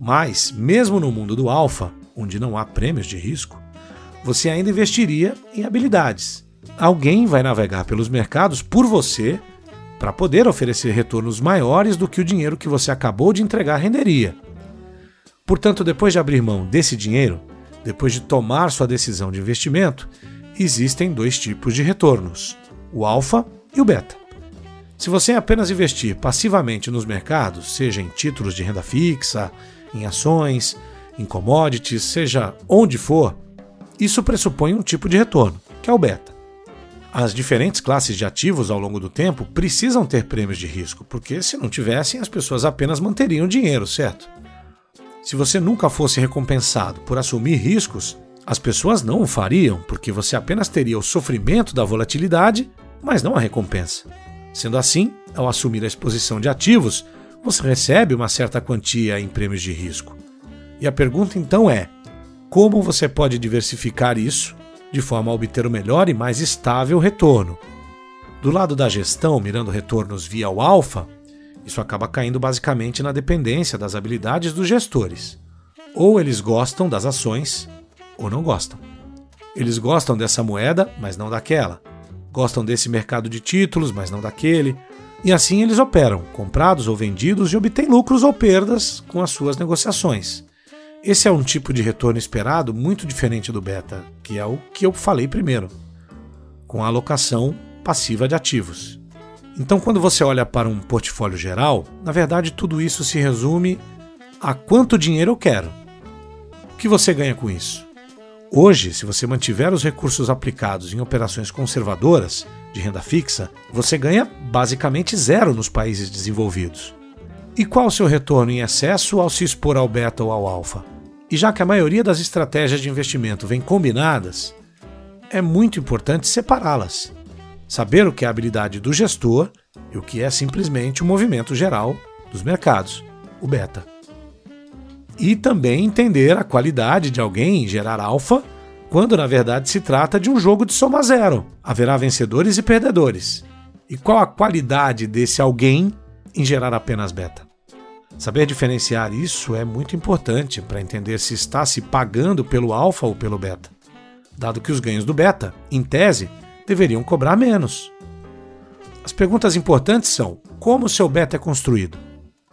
B: Mas, mesmo no mundo do alfa, onde não há prêmios de risco, você ainda investiria em habilidades. Alguém vai navegar pelos mercados por você para poder oferecer retornos maiores do que o dinheiro que você acabou de entregar renderia. Portanto, depois de abrir mão desse dinheiro, depois de tomar sua decisão de investimento, existem dois tipos de retornos: o alfa e o beta. Se você apenas investir passivamente nos mercados, seja em títulos de renda fixa, em ações, em commodities, seja onde for, isso pressupõe um tipo de retorno, que é o beta. As diferentes classes de ativos ao longo do tempo precisam ter prêmios de risco, porque se não tivessem, as pessoas apenas manteriam dinheiro, certo? Se você nunca fosse recompensado por assumir riscos, as pessoas não o fariam, porque você apenas teria o sofrimento da volatilidade, mas não a recompensa. Sendo assim, ao assumir a exposição de ativos, você recebe uma certa quantia em prêmios de risco. E a pergunta então é: como você pode diversificar isso de forma a obter o melhor e mais estável retorno? Do lado da gestão, mirando retornos via o alfa, isso acaba caindo basicamente na dependência das habilidades dos gestores. Ou eles gostam das ações, ou não gostam. Eles gostam dessa moeda, mas não daquela. Gostam desse mercado de títulos, mas não daquele. E assim eles operam, comprados ou vendidos, e obtêm lucros ou perdas com as suas negociações. Esse é um tipo de retorno esperado muito diferente do beta, que é o que eu falei primeiro, com a alocação passiva de ativos. Então, quando você olha para um portfólio geral, na verdade tudo isso se resume a quanto dinheiro eu quero. O que você ganha com isso? Hoje, se você mantiver os recursos aplicados em operações conservadoras de renda fixa, você ganha basicamente zero nos países desenvolvidos. E qual o seu retorno em excesso ao se expor ao beta ou ao alfa? E já que a maioria das estratégias de investimento vem combinadas, é muito importante separá-las. Saber o que é a habilidade do gestor e o que é simplesmente o movimento geral dos mercados, o beta. E também entender a qualidade de alguém em gerar alfa, quando na verdade se trata de um jogo de soma zero. Haverá vencedores e perdedores. E qual a qualidade desse alguém em gerar apenas beta? Saber diferenciar isso é muito importante para entender se está se pagando pelo alfa ou pelo beta, dado que os ganhos do beta, em tese, deveriam cobrar menos. As perguntas importantes são: como seu beta é construído?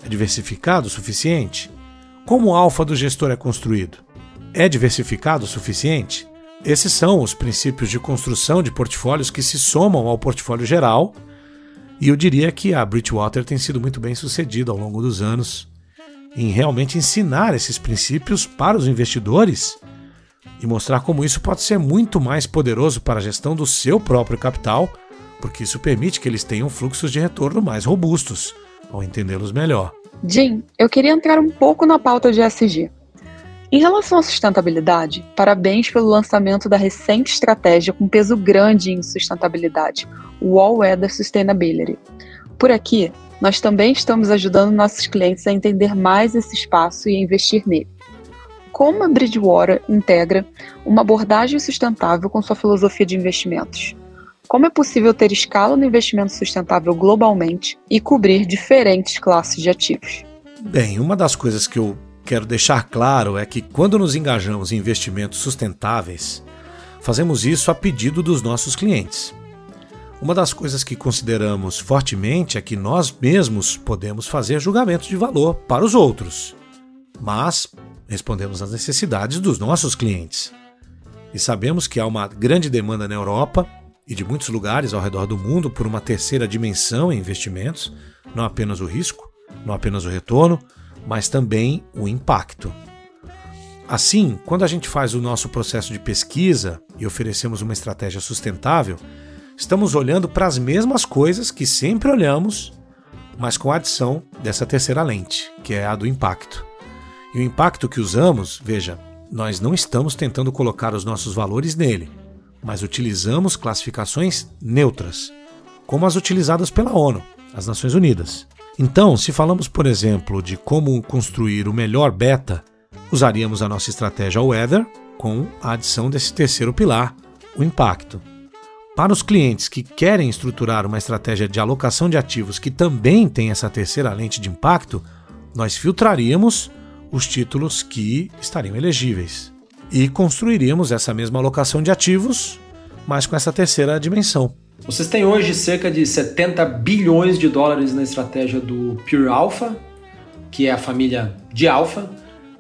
B: É diversificado o suficiente? Como o alfa do gestor é construído? É diversificado o suficiente? Esses são os princípios de construção de portfólios que se somam ao portfólio geral, e eu diria que a Bridgewater tem sido muito bem sucedida ao longo dos anos em realmente ensinar esses princípios para os investidores e mostrar como isso pode ser muito mais poderoso para a gestão do seu próprio capital, porque isso permite que eles tenham fluxos de retorno mais robustos, ao entendê-los melhor.
C: Jim, eu queria entrar um pouco na pauta de SG. Em relação à sustentabilidade, parabéns pelo lançamento da recente estratégia com peso grande em sustentabilidade, o All Weather Sustainability. Por aqui, nós também estamos ajudando nossos clientes a entender mais esse espaço e a investir nele como a Bridgewater integra uma abordagem sustentável com sua filosofia de investimentos. Como é possível ter escala no investimento sustentável globalmente e cobrir diferentes classes de ativos?
B: Bem, uma das coisas que eu quero deixar claro é que quando nos engajamos em investimentos sustentáveis, fazemos isso a pedido dos nossos clientes. Uma das coisas que consideramos fortemente é que nós mesmos podemos fazer julgamentos de valor para os outros, mas respondemos às necessidades dos nossos clientes. E sabemos que há uma grande demanda na Europa e de muitos lugares ao redor do mundo por uma terceira dimensão em investimentos, não apenas o risco, não apenas o retorno, mas também o impacto. Assim, quando a gente faz o nosso processo de pesquisa e oferecemos uma estratégia sustentável, estamos olhando para as mesmas coisas que sempre olhamos, mas com a adição dessa terceira lente, que é a do impacto. E o impacto que usamos, veja, nós não estamos tentando colocar os nossos valores nele, mas utilizamos classificações neutras, como as utilizadas pela ONU, as Nações Unidas. Então, se falamos, por exemplo, de como construir o melhor beta, usaríamos a nossa estratégia Weather com a adição desse terceiro pilar, o impacto. Para os clientes que querem estruturar uma estratégia de alocação de ativos que também tem essa terceira lente de impacto, nós filtraríamos os títulos que estariam elegíveis. E construiríamos essa mesma alocação de ativos, mas com essa terceira dimensão.
A: Vocês têm hoje cerca de 70 bilhões de dólares na estratégia do Pure Alpha, que é a família de Alpha,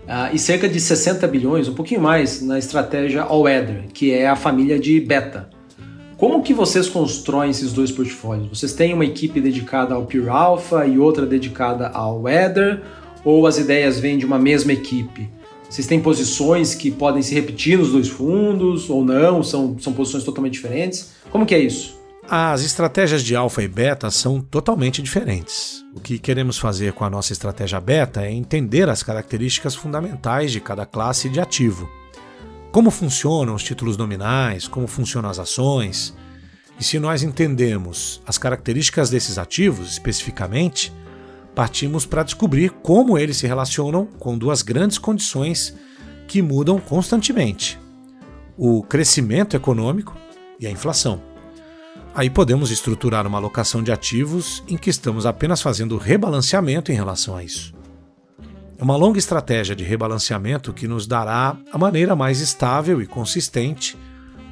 A: uh, e cerca de 60 bilhões, um pouquinho mais, na estratégia All Weather, que é a família de Beta. Como que vocês constroem esses dois portfólios? Vocês têm uma equipe dedicada ao Pure Alpha e outra dedicada ao Weather? ou as ideias vêm de uma mesma equipe? Vocês têm posições que podem se repetir nos dois fundos ou não? São, são posições totalmente diferentes? Como que é isso?
B: As estratégias de alfa e beta são totalmente diferentes. O que queremos fazer com a nossa estratégia beta é entender as características fundamentais de cada classe de ativo. Como funcionam os títulos nominais, como funcionam as ações. E se nós entendemos as características desses ativos especificamente, partimos para descobrir como eles se relacionam com duas grandes condições que mudam constantemente: o crescimento econômico e a inflação. Aí podemos estruturar uma alocação de ativos em que estamos apenas fazendo rebalanceamento em relação a isso. É uma longa estratégia de rebalanceamento que nos dará a maneira mais estável e consistente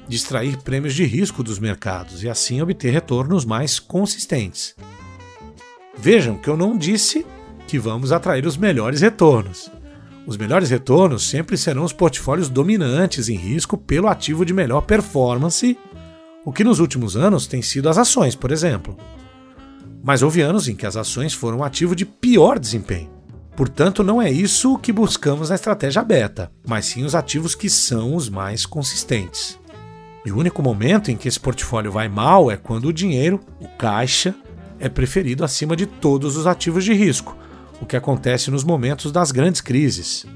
B: de extrair prêmios de risco dos mercados e assim obter retornos mais consistentes. Vejam que eu não disse que vamos atrair os melhores retornos. Os melhores retornos sempre serão os portfólios dominantes em risco pelo ativo de melhor performance, o que nos últimos anos tem sido as ações, por exemplo. Mas houve anos em que as ações foram ativo de pior desempenho. Portanto, não é isso que buscamos na estratégia beta, mas sim os ativos que são os mais consistentes. E o único momento em que esse portfólio vai mal é quando o dinheiro, o caixa, é preferido acima de todos os ativos de risco, o que acontece nos momentos das grandes crises.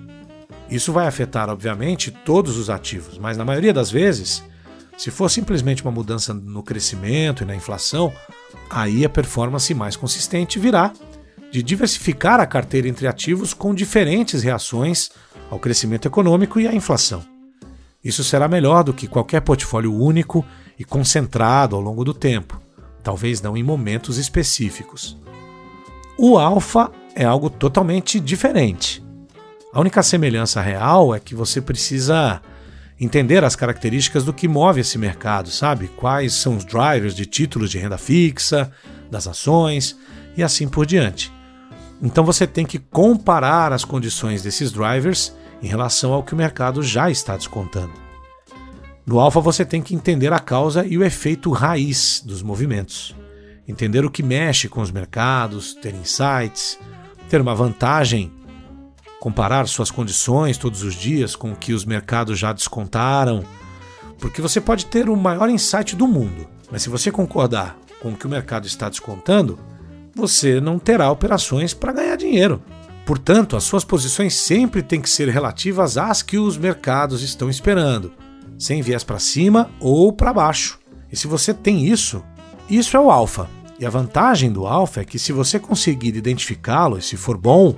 B: Isso vai afetar, obviamente, todos os ativos, mas na maioria das vezes, se for simplesmente uma mudança no crescimento e na inflação, aí a performance mais consistente virá de diversificar a carteira entre ativos com diferentes reações ao crescimento econômico e à inflação. Isso será melhor do que qualquer portfólio único e concentrado ao longo do tempo, talvez não em momentos específicos. O alfa é algo totalmente diferente. A única semelhança real é que você precisa entender as características do que move esse mercado, sabe? Quais são os drivers de títulos de renda fixa, das ações e assim por diante. Então você tem que comparar as condições desses drivers em relação ao que o mercado já está descontando. No alfa você tem que entender a causa e o efeito raiz dos movimentos. Entender o que mexe com os mercados, ter insights, ter uma vantagem, comparar suas condições todos os dias com o que os mercados já descontaram. Porque você pode ter o maior insight do mundo, mas se você concordar com o que o mercado está descontando, você não terá operações para ganhar dinheiro. Portanto, as suas posições sempre têm que ser relativas às que os mercados estão esperando sem viés para cima ou para baixo. E se você tem isso, isso é o alfa. E a vantagem do alfa é que se você conseguir identificá-lo e se for bom,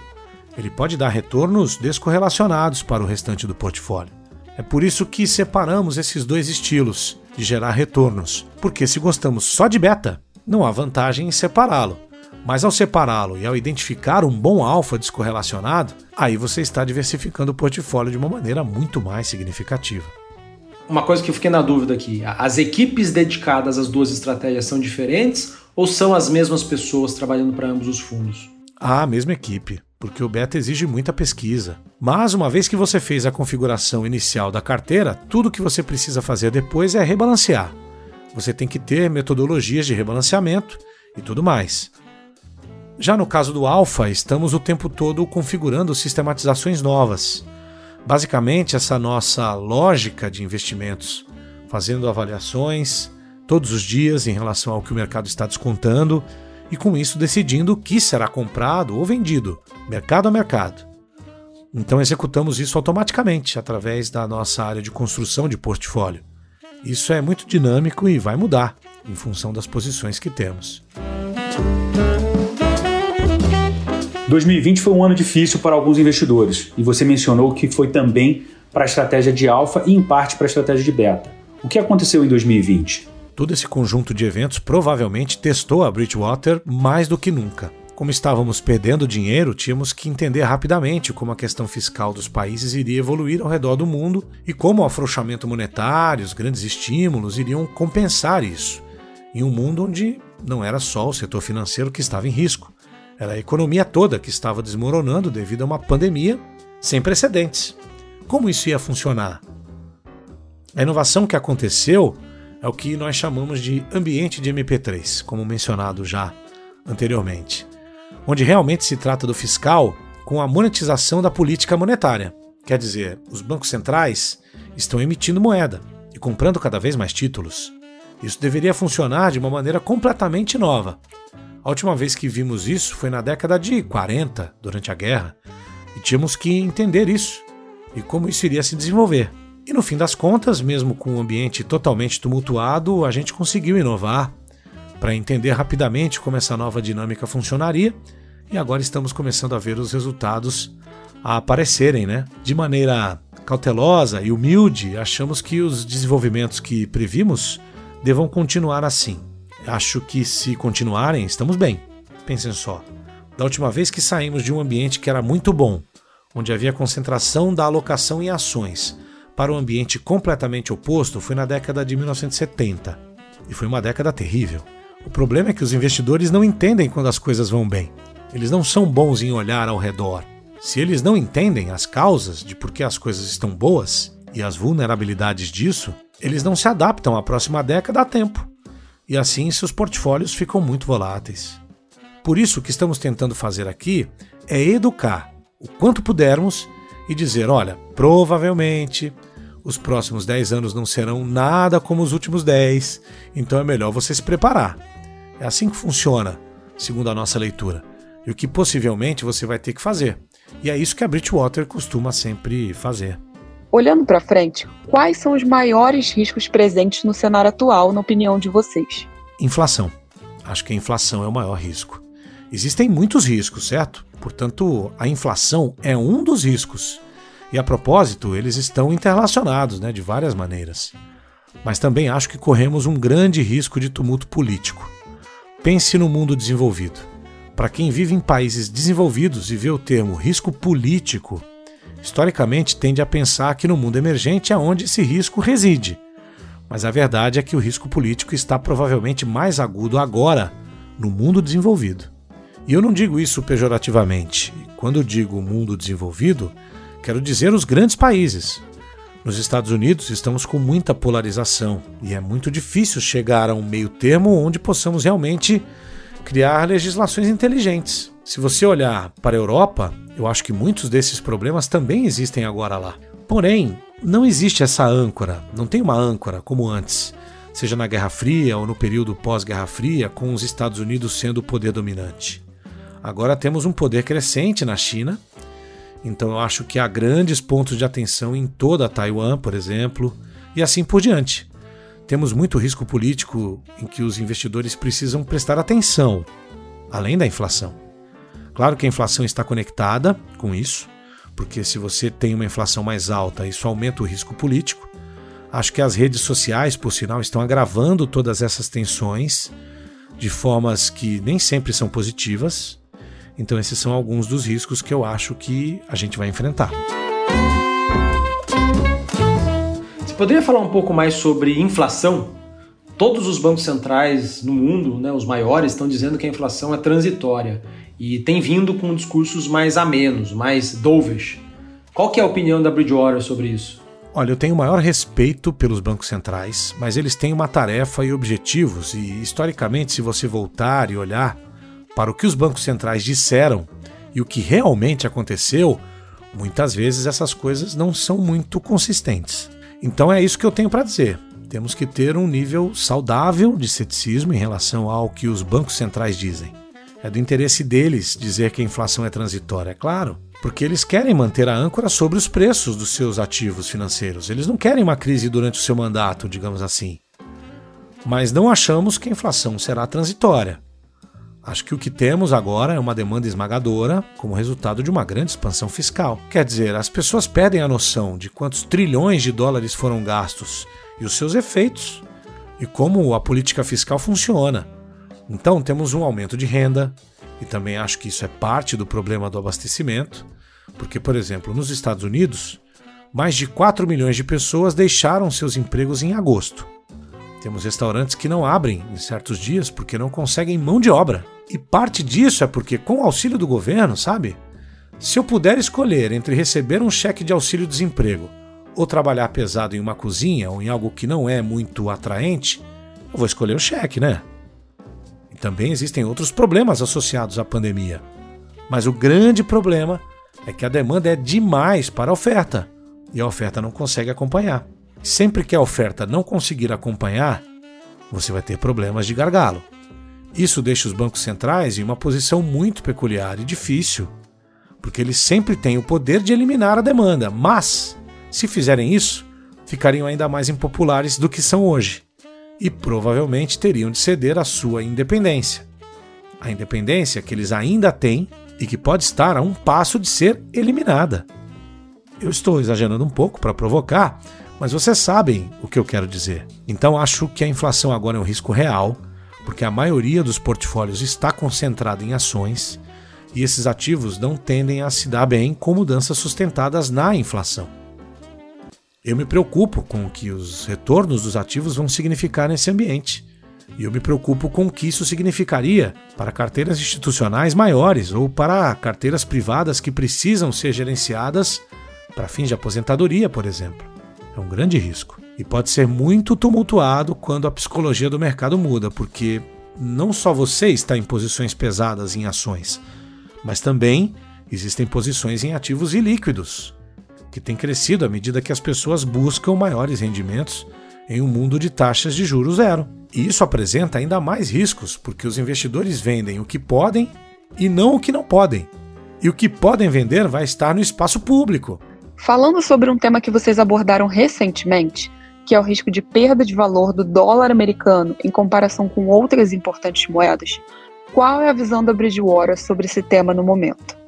B: ele pode dar retornos descorrelacionados para o restante do portfólio. É por isso que separamos esses dois estilos de gerar retornos, porque se gostamos só de beta, não há vantagem em separá-lo. Mas ao separá-lo e ao identificar um bom alfa descorrelacionado, aí você está diversificando o portfólio de uma maneira muito mais significativa
A: uma coisa que eu fiquei na dúvida aqui: as equipes dedicadas às duas estratégias são diferentes ou são as mesmas pessoas trabalhando para ambos os fundos?
B: Ah, a mesma equipe. porque o beta exige muita pesquisa. Mas uma vez que você fez a configuração inicial da carteira, tudo que você precisa fazer depois é rebalancear. Você tem que ter metodologias de rebalanceamento e tudo mais. Já no caso do alfa, estamos o tempo todo configurando sistematizações novas. Basicamente, essa nossa lógica de investimentos, fazendo avaliações todos os dias em relação ao que o mercado está descontando e com isso decidindo o que será comprado ou vendido, mercado a mercado. Então executamos isso automaticamente através da nossa área de construção de portfólio. Isso é muito dinâmico e vai mudar em função das posições que temos.
D: 2020 foi um ano difícil para alguns investidores e você mencionou que foi também para a estratégia de alfa e em parte para a estratégia de beta. O que aconteceu em 2020?
B: Todo esse conjunto de eventos provavelmente testou a Bridgewater mais do que nunca. Como estávamos perdendo dinheiro, tínhamos que entender rapidamente como a questão fiscal dos países iria evoluir ao redor do mundo e como o afrouxamento monetário, os grandes estímulos iriam compensar isso, em um mundo onde não era só o setor financeiro que estava em risco, era a economia toda que estava desmoronando devido a uma pandemia sem precedentes. Como isso ia funcionar? A inovação que aconteceu é o que nós chamamos de ambiente de MP3, como mencionado já anteriormente, onde realmente se trata do fiscal com a monetização da política monetária. Quer dizer, os bancos centrais estão emitindo moeda e comprando cada vez mais títulos. Isso deveria funcionar de uma maneira completamente nova. A última vez que vimos isso foi na década de 40, durante a guerra, e tínhamos que entender isso e como isso iria se desenvolver. E no fim das contas, mesmo com um ambiente totalmente tumultuado, a gente conseguiu inovar para entender rapidamente como essa nova dinâmica funcionaria e agora estamos começando a ver os resultados a aparecerem, né? De maneira cautelosa e humilde, achamos que os desenvolvimentos que previmos devam continuar assim. Acho que se continuarem, estamos bem. Pensem só. Da última vez que saímos de um ambiente que era muito bom, onde havia concentração da alocação em ações, para um ambiente completamente oposto foi na década de 1970. E foi uma década terrível. O problema é que os investidores não entendem quando as coisas vão bem. Eles não são bons em olhar ao redor. Se eles não entendem as causas de por que as coisas estão boas e as vulnerabilidades disso, eles não se adaptam à próxima década a tempo. E assim seus portfólios ficam muito voláteis. Por isso, o que estamos tentando fazer aqui é educar o quanto pudermos e dizer: olha, provavelmente os próximos 10 anos não serão nada como os últimos 10, então é melhor você se preparar. É assim que funciona, segundo a nossa leitura, e o que possivelmente você vai ter que fazer. E é isso que a Bridgewater costuma sempre fazer.
C: Olhando para frente, quais são os maiores riscos presentes no cenário atual, na opinião de vocês?
B: Inflação. Acho que a inflação é o maior risco. Existem muitos riscos, certo? Portanto, a inflação é um dos riscos. E a propósito, eles estão interrelacionados né, de várias maneiras. Mas também acho que corremos um grande risco de tumulto político. Pense no mundo desenvolvido. Para quem vive em países desenvolvidos e vê o termo risco político, historicamente tende a pensar que no mundo emergente é onde esse risco reside. Mas a verdade é que o risco político está provavelmente mais agudo agora no mundo desenvolvido. E eu não digo isso pejorativamente. Quando digo mundo desenvolvido, quero dizer os grandes países. Nos Estados Unidos estamos com muita polarização e é muito difícil chegar a um meio termo onde possamos realmente criar legislações inteligentes. Se você olhar para a Europa, eu acho que muitos desses problemas também existem agora lá. Porém, não existe essa âncora, não tem uma âncora como antes, seja na Guerra Fria ou no período pós-Guerra Fria, com os Estados Unidos sendo o poder dominante. Agora temos um poder crescente na China então eu acho que há grandes pontos de atenção em toda Taiwan, por exemplo, e assim por diante. Temos muito risco político em que os investidores precisam prestar atenção, além da inflação. Claro que a inflação está conectada com isso, porque se você tem uma inflação mais alta, isso aumenta o risco político. Acho que as redes sociais, por sinal, estão agravando todas essas tensões de formas que nem sempre são positivas. Então, esses são alguns dos riscos que eu acho que a gente vai enfrentar.
A: Você poderia falar um pouco mais sobre inflação? Todos os bancos centrais no mundo, né, os maiores, estão dizendo que a inflação é transitória. E tem vindo com discursos mais amenos, mais dovish. Qual que é a opinião da Bridgewater sobre isso?
B: Olha, eu tenho o maior respeito pelos bancos centrais, mas eles têm uma tarefa e objetivos, e historicamente, se você voltar e olhar para o que os bancos centrais disseram e o que realmente aconteceu, muitas vezes essas coisas não são muito consistentes. Então é isso que eu tenho para dizer. Temos que ter um nível saudável de ceticismo em relação ao que os bancos centrais dizem. É do interesse deles dizer que a inflação é transitória, é claro, porque eles querem manter a âncora sobre os preços dos seus ativos financeiros. Eles não querem uma crise durante o seu mandato, digamos assim. Mas não achamos que a inflação será transitória. Acho que o que temos agora é uma demanda esmagadora como resultado de uma grande expansão fiscal. Quer dizer, as pessoas perdem a noção de quantos trilhões de dólares foram gastos e os seus efeitos e como a política fiscal funciona. Então temos um aumento de renda, e também acho que isso é parte do problema do abastecimento, porque, por exemplo, nos Estados Unidos, mais de 4 milhões de pessoas deixaram seus empregos em agosto. Temos restaurantes que não abrem em certos dias porque não conseguem mão de obra. E parte disso é porque, com o auxílio do governo, sabe? Se eu puder escolher entre receber um cheque de auxílio-desemprego ou trabalhar pesado em uma cozinha ou em algo que não é muito atraente, eu vou escolher o cheque, né? Também existem outros problemas associados à pandemia. Mas o grande problema é que a demanda é demais para a oferta e a oferta não consegue acompanhar. Sempre que a oferta não conseguir acompanhar, você vai ter problemas de gargalo. Isso deixa os bancos centrais em uma posição muito peculiar e difícil, porque eles sempre têm o poder de eliminar a demanda, mas, se fizerem isso, ficariam ainda mais impopulares do que são hoje e provavelmente teriam de ceder a sua independência. A independência que eles ainda têm e que pode estar a um passo de ser eliminada. Eu estou exagerando um pouco para provocar, mas vocês sabem o que eu quero dizer. Então acho que a inflação agora é um risco real, porque a maioria dos portfólios está concentrada em ações e esses ativos não tendem a se dar bem com mudanças sustentadas na inflação. Eu me preocupo com o que os retornos dos ativos vão significar nesse ambiente. E eu me preocupo com o que isso significaria para carteiras institucionais maiores ou para carteiras privadas que precisam ser gerenciadas para fins de aposentadoria, por exemplo. É um grande risco. E pode ser muito tumultuado quando a psicologia do mercado muda, porque não só você está em posições pesadas em ações, mas também existem posições em ativos ilíquidos, que tem crescido à medida que as pessoas buscam maiores rendimentos em um mundo de taxas de juros zero. E isso apresenta ainda mais riscos, porque os investidores vendem o que podem e não o que não podem. E o que podem vender vai estar no espaço público.
C: Falando sobre um tema que vocês abordaram recentemente, que é o risco de perda de valor do dólar americano em comparação com outras importantes moedas, qual é a visão da Bridgewater sobre esse tema no momento?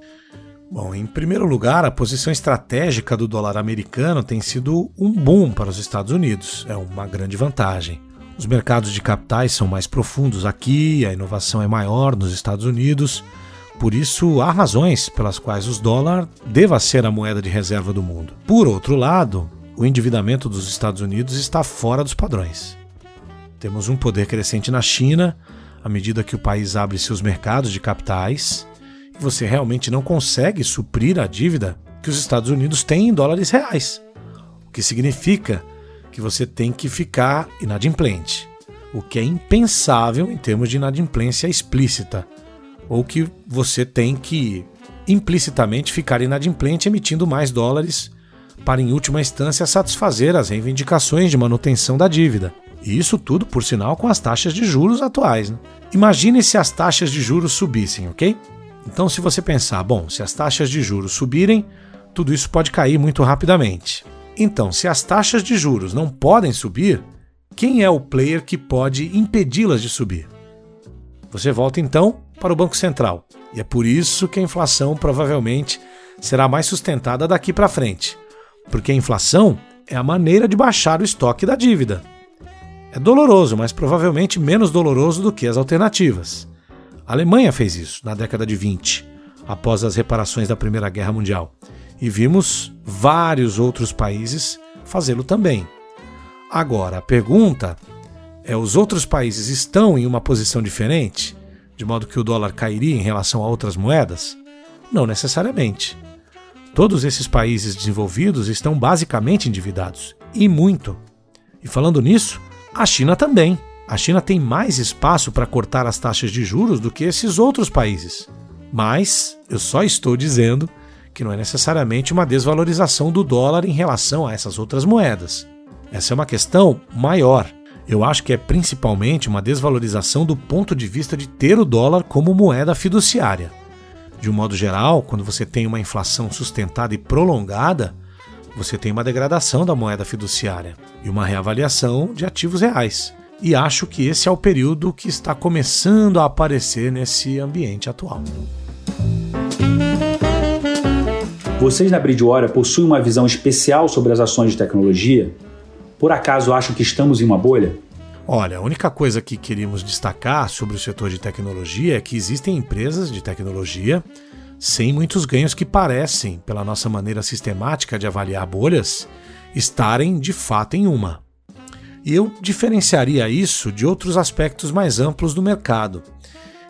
B: Bom, em primeiro lugar, a posição estratégica do dólar americano tem sido um boom para os Estados Unidos. É uma grande vantagem. Os mercados de capitais são mais profundos aqui, a inovação é maior nos Estados Unidos. Por isso, há razões pelas quais o dólar deva ser a moeda de reserva do mundo. Por outro lado, o endividamento dos Estados Unidos está fora dos padrões. Temos um poder crescente na China, à medida que o país abre seus mercados de capitais você realmente não consegue suprir a dívida que os Estados Unidos têm em dólares reais. O que significa que você tem que ficar inadimplente, o que é impensável em termos de inadimplência explícita, ou que você tem que implicitamente ficar inadimplente emitindo mais dólares para, em última instância, satisfazer as reivindicações de manutenção da dívida. E isso tudo, por sinal, com as taxas de juros atuais. Né? Imagine se as taxas de juros subissem, ok? Então, se você pensar, bom, se as taxas de juros subirem, tudo isso pode cair muito rapidamente. Então, se as taxas de juros não podem subir, quem é o player que pode impedi-las de subir? Você volta então para o Banco Central. E é por isso que a inflação provavelmente será mais sustentada daqui para frente. Porque a inflação é a maneira de baixar o estoque da dívida. É doloroso, mas provavelmente menos doloroso do que as alternativas. A Alemanha fez isso na década de 20, após as reparações da Primeira Guerra Mundial, e vimos vários outros países fazê-lo também. Agora, a pergunta é: os outros países estão em uma posição diferente? de modo que o dólar cairia em relação a outras moedas? Não necessariamente. Todos esses países desenvolvidos estão basicamente endividados, e muito. E falando nisso, a China também. A China tem mais espaço para cortar as taxas de juros do que esses outros países. Mas eu só estou dizendo que não é necessariamente uma desvalorização do dólar em relação a essas outras moedas. Essa é uma questão maior. Eu acho que é principalmente uma desvalorização do ponto de vista de ter o dólar como moeda fiduciária. De um modo geral, quando você tem uma inflação sustentada e prolongada, você tem uma degradação da moeda fiduciária e uma reavaliação de ativos reais. E acho que esse é o período que está começando a aparecer nesse ambiente atual.
D: Vocês na Bridgewater possuem uma visão especial sobre as ações de tecnologia? Por acaso acham que estamos em uma bolha?
B: Olha, a única coisa que queríamos destacar sobre o setor de tecnologia é que existem empresas de tecnologia sem muitos ganhos que parecem, pela nossa maneira sistemática de avaliar bolhas, estarem de fato em uma. E eu diferenciaria isso de outros aspectos mais amplos do mercado.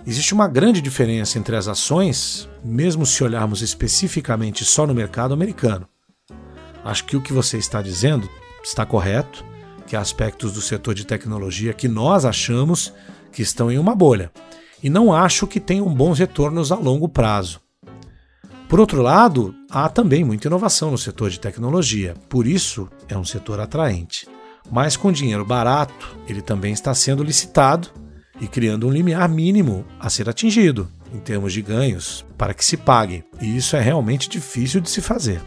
B: Existe uma grande diferença entre as ações, mesmo se olharmos especificamente só no mercado americano. Acho que o que você está dizendo está correto, que há aspectos do setor de tecnologia que nós achamos que estão em uma bolha, e não acho que tenham bons retornos a longo prazo. Por outro lado, há também muita inovação no setor de tecnologia, por isso é um setor atraente. Mas com dinheiro barato, ele também está sendo licitado e criando um limiar mínimo a ser atingido em termos de ganhos para que se pague. E isso é realmente difícil de se fazer.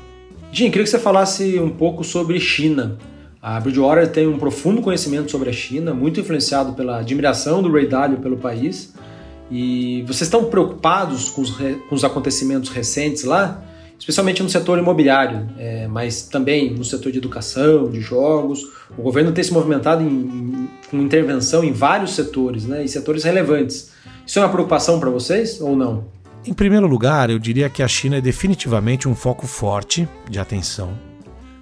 A: Jim, queria que você falasse um pouco sobre China. A Bridgewater tem um profundo conhecimento sobre a China, muito influenciado pela admiração do Ray Dalio pelo país. E vocês estão preocupados com os, com os acontecimentos recentes lá, especialmente no setor imobiliário, é, mas também no setor de educação, de jogos. O governo tem se movimentado em, com intervenção em vários setores, né, em setores relevantes. Isso é uma preocupação para vocês ou não?
B: Em primeiro lugar, eu diria que a China é definitivamente um foco forte de atenção,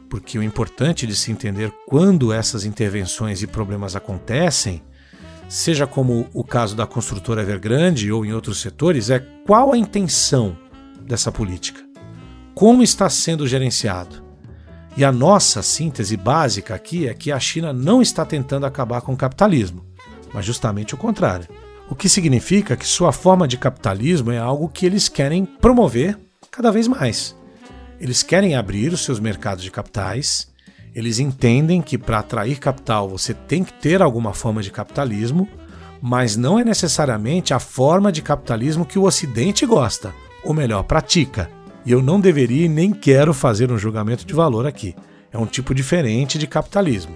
B: porque o importante de se entender quando essas intervenções e problemas acontecem, seja como o caso da construtora Evergrande ou em outros setores, é qual a intenção dessa política, como está sendo gerenciado. E a nossa síntese básica aqui é que a China não está tentando acabar com o capitalismo, mas justamente o contrário. O que significa que sua forma de capitalismo é algo que eles querem promover cada vez mais. Eles querem abrir os seus mercados de capitais, eles entendem que para atrair capital você tem que ter alguma forma de capitalismo, mas não é necessariamente a forma de capitalismo que o Ocidente gosta, ou melhor, pratica. E eu não deveria e nem quero fazer um julgamento de valor aqui. É um tipo diferente de capitalismo.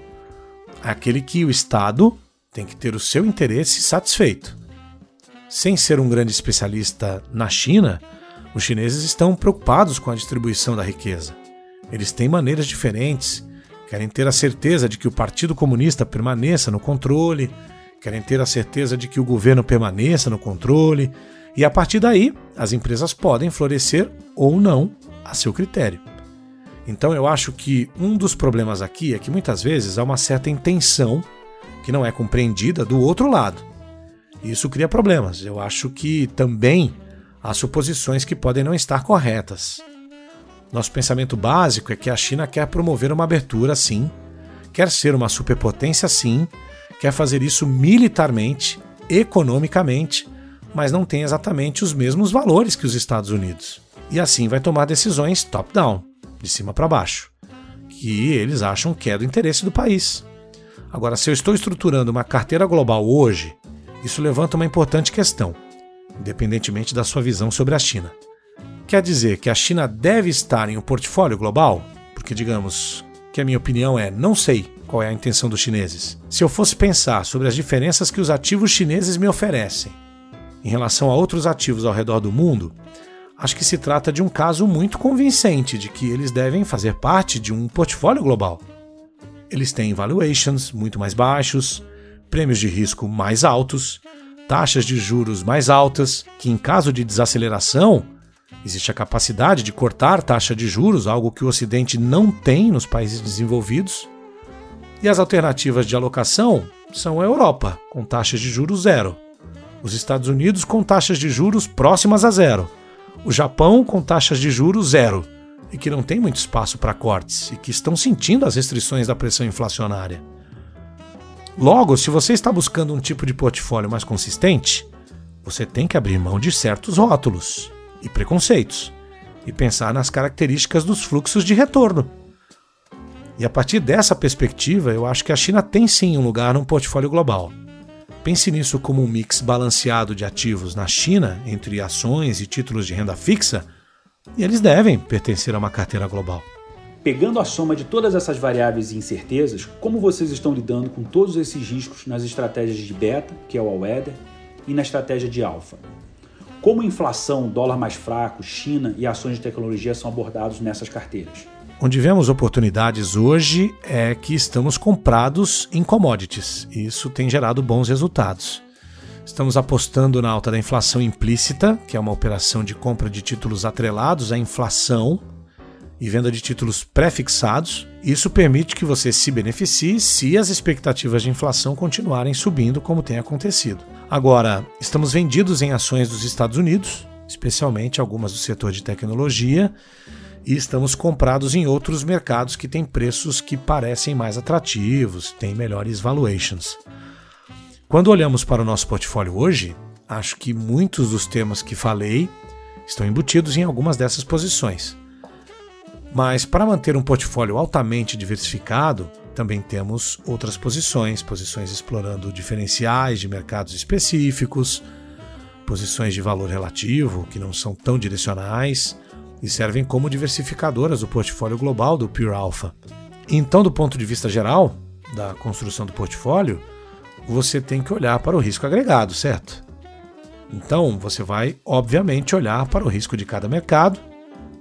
B: Aquele que o Estado tem que ter o seu interesse satisfeito. Sem ser um grande especialista na China, os chineses estão preocupados com a distribuição da riqueza. Eles têm maneiras diferentes, querem ter a certeza de que o Partido Comunista permaneça no controle, querem ter a certeza de que o governo permaneça no controle, e a partir daí as empresas podem florescer ou não a seu critério. Então eu acho que um dos problemas aqui é que muitas vezes há uma certa intenção que não é compreendida do outro lado. Isso cria problemas. Eu acho que também há suposições que podem não estar corretas. Nosso pensamento básico é que a China quer promover uma abertura, sim, quer ser uma superpotência, sim, quer fazer isso militarmente, economicamente, mas não tem exatamente os mesmos valores que os Estados Unidos. E assim vai tomar decisões top-down, de cima para baixo, que eles acham que é do interesse do país. Agora, se eu estou estruturando uma carteira global hoje, isso levanta uma importante questão, independentemente da sua visão sobre a China. Quer dizer que a China deve estar em um portfólio global? Porque, digamos, que a minha opinião é não sei qual é a intenção dos chineses. Se eu fosse pensar sobre as diferenças que os ativos chineses me oferecem em relação a outros ativos ao redor do mundo, acho que se trata de um caso muito convincente de que eles devem fazer parte de um portfólio global. Eles têm valuations muito mais baixos, prêmios de risco mais altos, taxas de juros mais altas, que em caso de desaceleração, existe a capacidade de cortar taxa de juros, algo que o Ocidente não tem nos países desenvolvidos. E as alternativas de alocação são a Europa, com taxas de juros zero. Os Estados Unidos com taxas de juros próximas a zero. O Japão com taxas de juros zero e que não tem muito espaço para cortes e que estão sentindo as restrições da pressão inflacionária. Logo, se você está buscando um tipo de portfólio mais consistente, você tem que abrir mão de certos rótulos e preconceitos e pensar nas características dos fluxos de retorno. E a partir dessa perspectiva, eu acho que a China tem sim um lugar num portfólio global. Pense nisso como um mix balanceado de ativos na China, entre ações e títulos de renda fixa, e eles devem pertencer a uma carteira global.
D: Pegando a soma de todas essas variáveis e incertezas, como vocês estão lidando com todos esses riscos nas estratégias de beta, que é o all-weather, e na estratégia de alfa? Como inflação, dólar mais fraco, China e ações de tecnologia são abordados nessas carteiras?
B: Onde vemos oportunidades hoje é que estamos comprados em commodities. Isso tem gerado bons resultados. Estamos apostando na alta da inflação implícita, que é uma operação de compra de títulos atrelados à inflação e venda de títulos pré-fixados. Isso permite que você se beneficie se as expectativas de inflação continuarem subindo, como tem acontecido. Agora, estamos vendidos em ações dos Estados Unidos, especialmente algumas do setor de tecnologia, e estamos comprados em outros mercados que têm preços que parecem mais atrativos, têm melhores valuations. Quando olhamos para o nosso portfólio hoje, acho que muitos dos temas que falei estão embutidos em algumas dessas posições. Mas para manter um portfólio altamente diversificado, também temos outras posições, posições explorando diferenciais de mercados específicos, posições de valor relativo que não são tão direcionais e servem como diversificadoras do portfólio global do Pure Alpha. Então, do ponto de vista geral da construção do portfólio, você tem que olhar para o risco agregado, certo? Então, você vai, obviamente, olhar para o risco de cada mercado,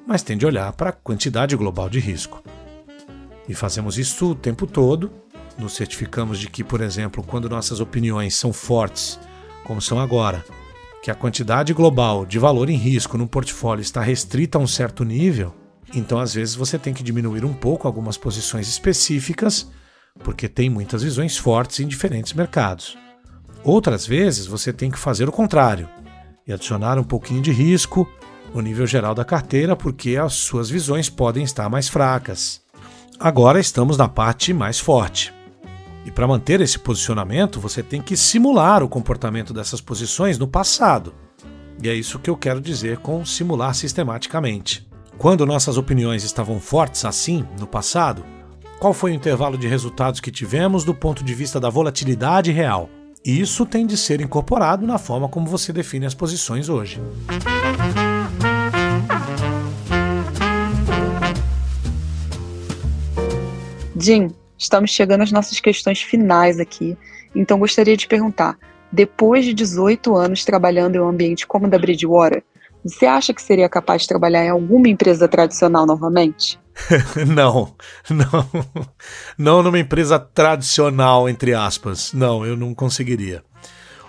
B: mas tem de olhar para a quantidade global de risco. E fazemos isso o tempo todo. Nos certificamos de que, por exemplo, quando nossas opiniões são fortes, como são agora, que a quantidade global de valor em risco no portfólio está restrita a um certo nível, então às vezes você tem que diminuir um pouco algumas posições específicas porque tem muitas visões fortes em diferentes mercados. Outras vezes você tem que fazer o contrário e adicionar um pouquinho de risco no nível geral da carteira, porque as suas visões podem estar mais fracas. Agora estamos na parte mais forte. E para manter esse posicionamento, você tem que simular o comportamento dessas posições no passado. E é isso que eu quero dizer com simular sistematicamente. Quando nossas opiniões estavam fortes assim no passado, qual foi o intervalo de resultados que tivemos do ponto de vista da volatilidade real. Isso tem de ser incorporado na forma como você define as posições hoje.
C: Jim, estamos chegando às nossas questões finais aqui, então gostaria de perguntar: depois de 18 anos trabalhando em um ambiente como o da Bridgewater, você acha que seria capaz de trabalhar em alguma empresa tradicional novamente?
B: não, não, não numa empresa tradicional, entre aspas. Não, eu não conseguiria.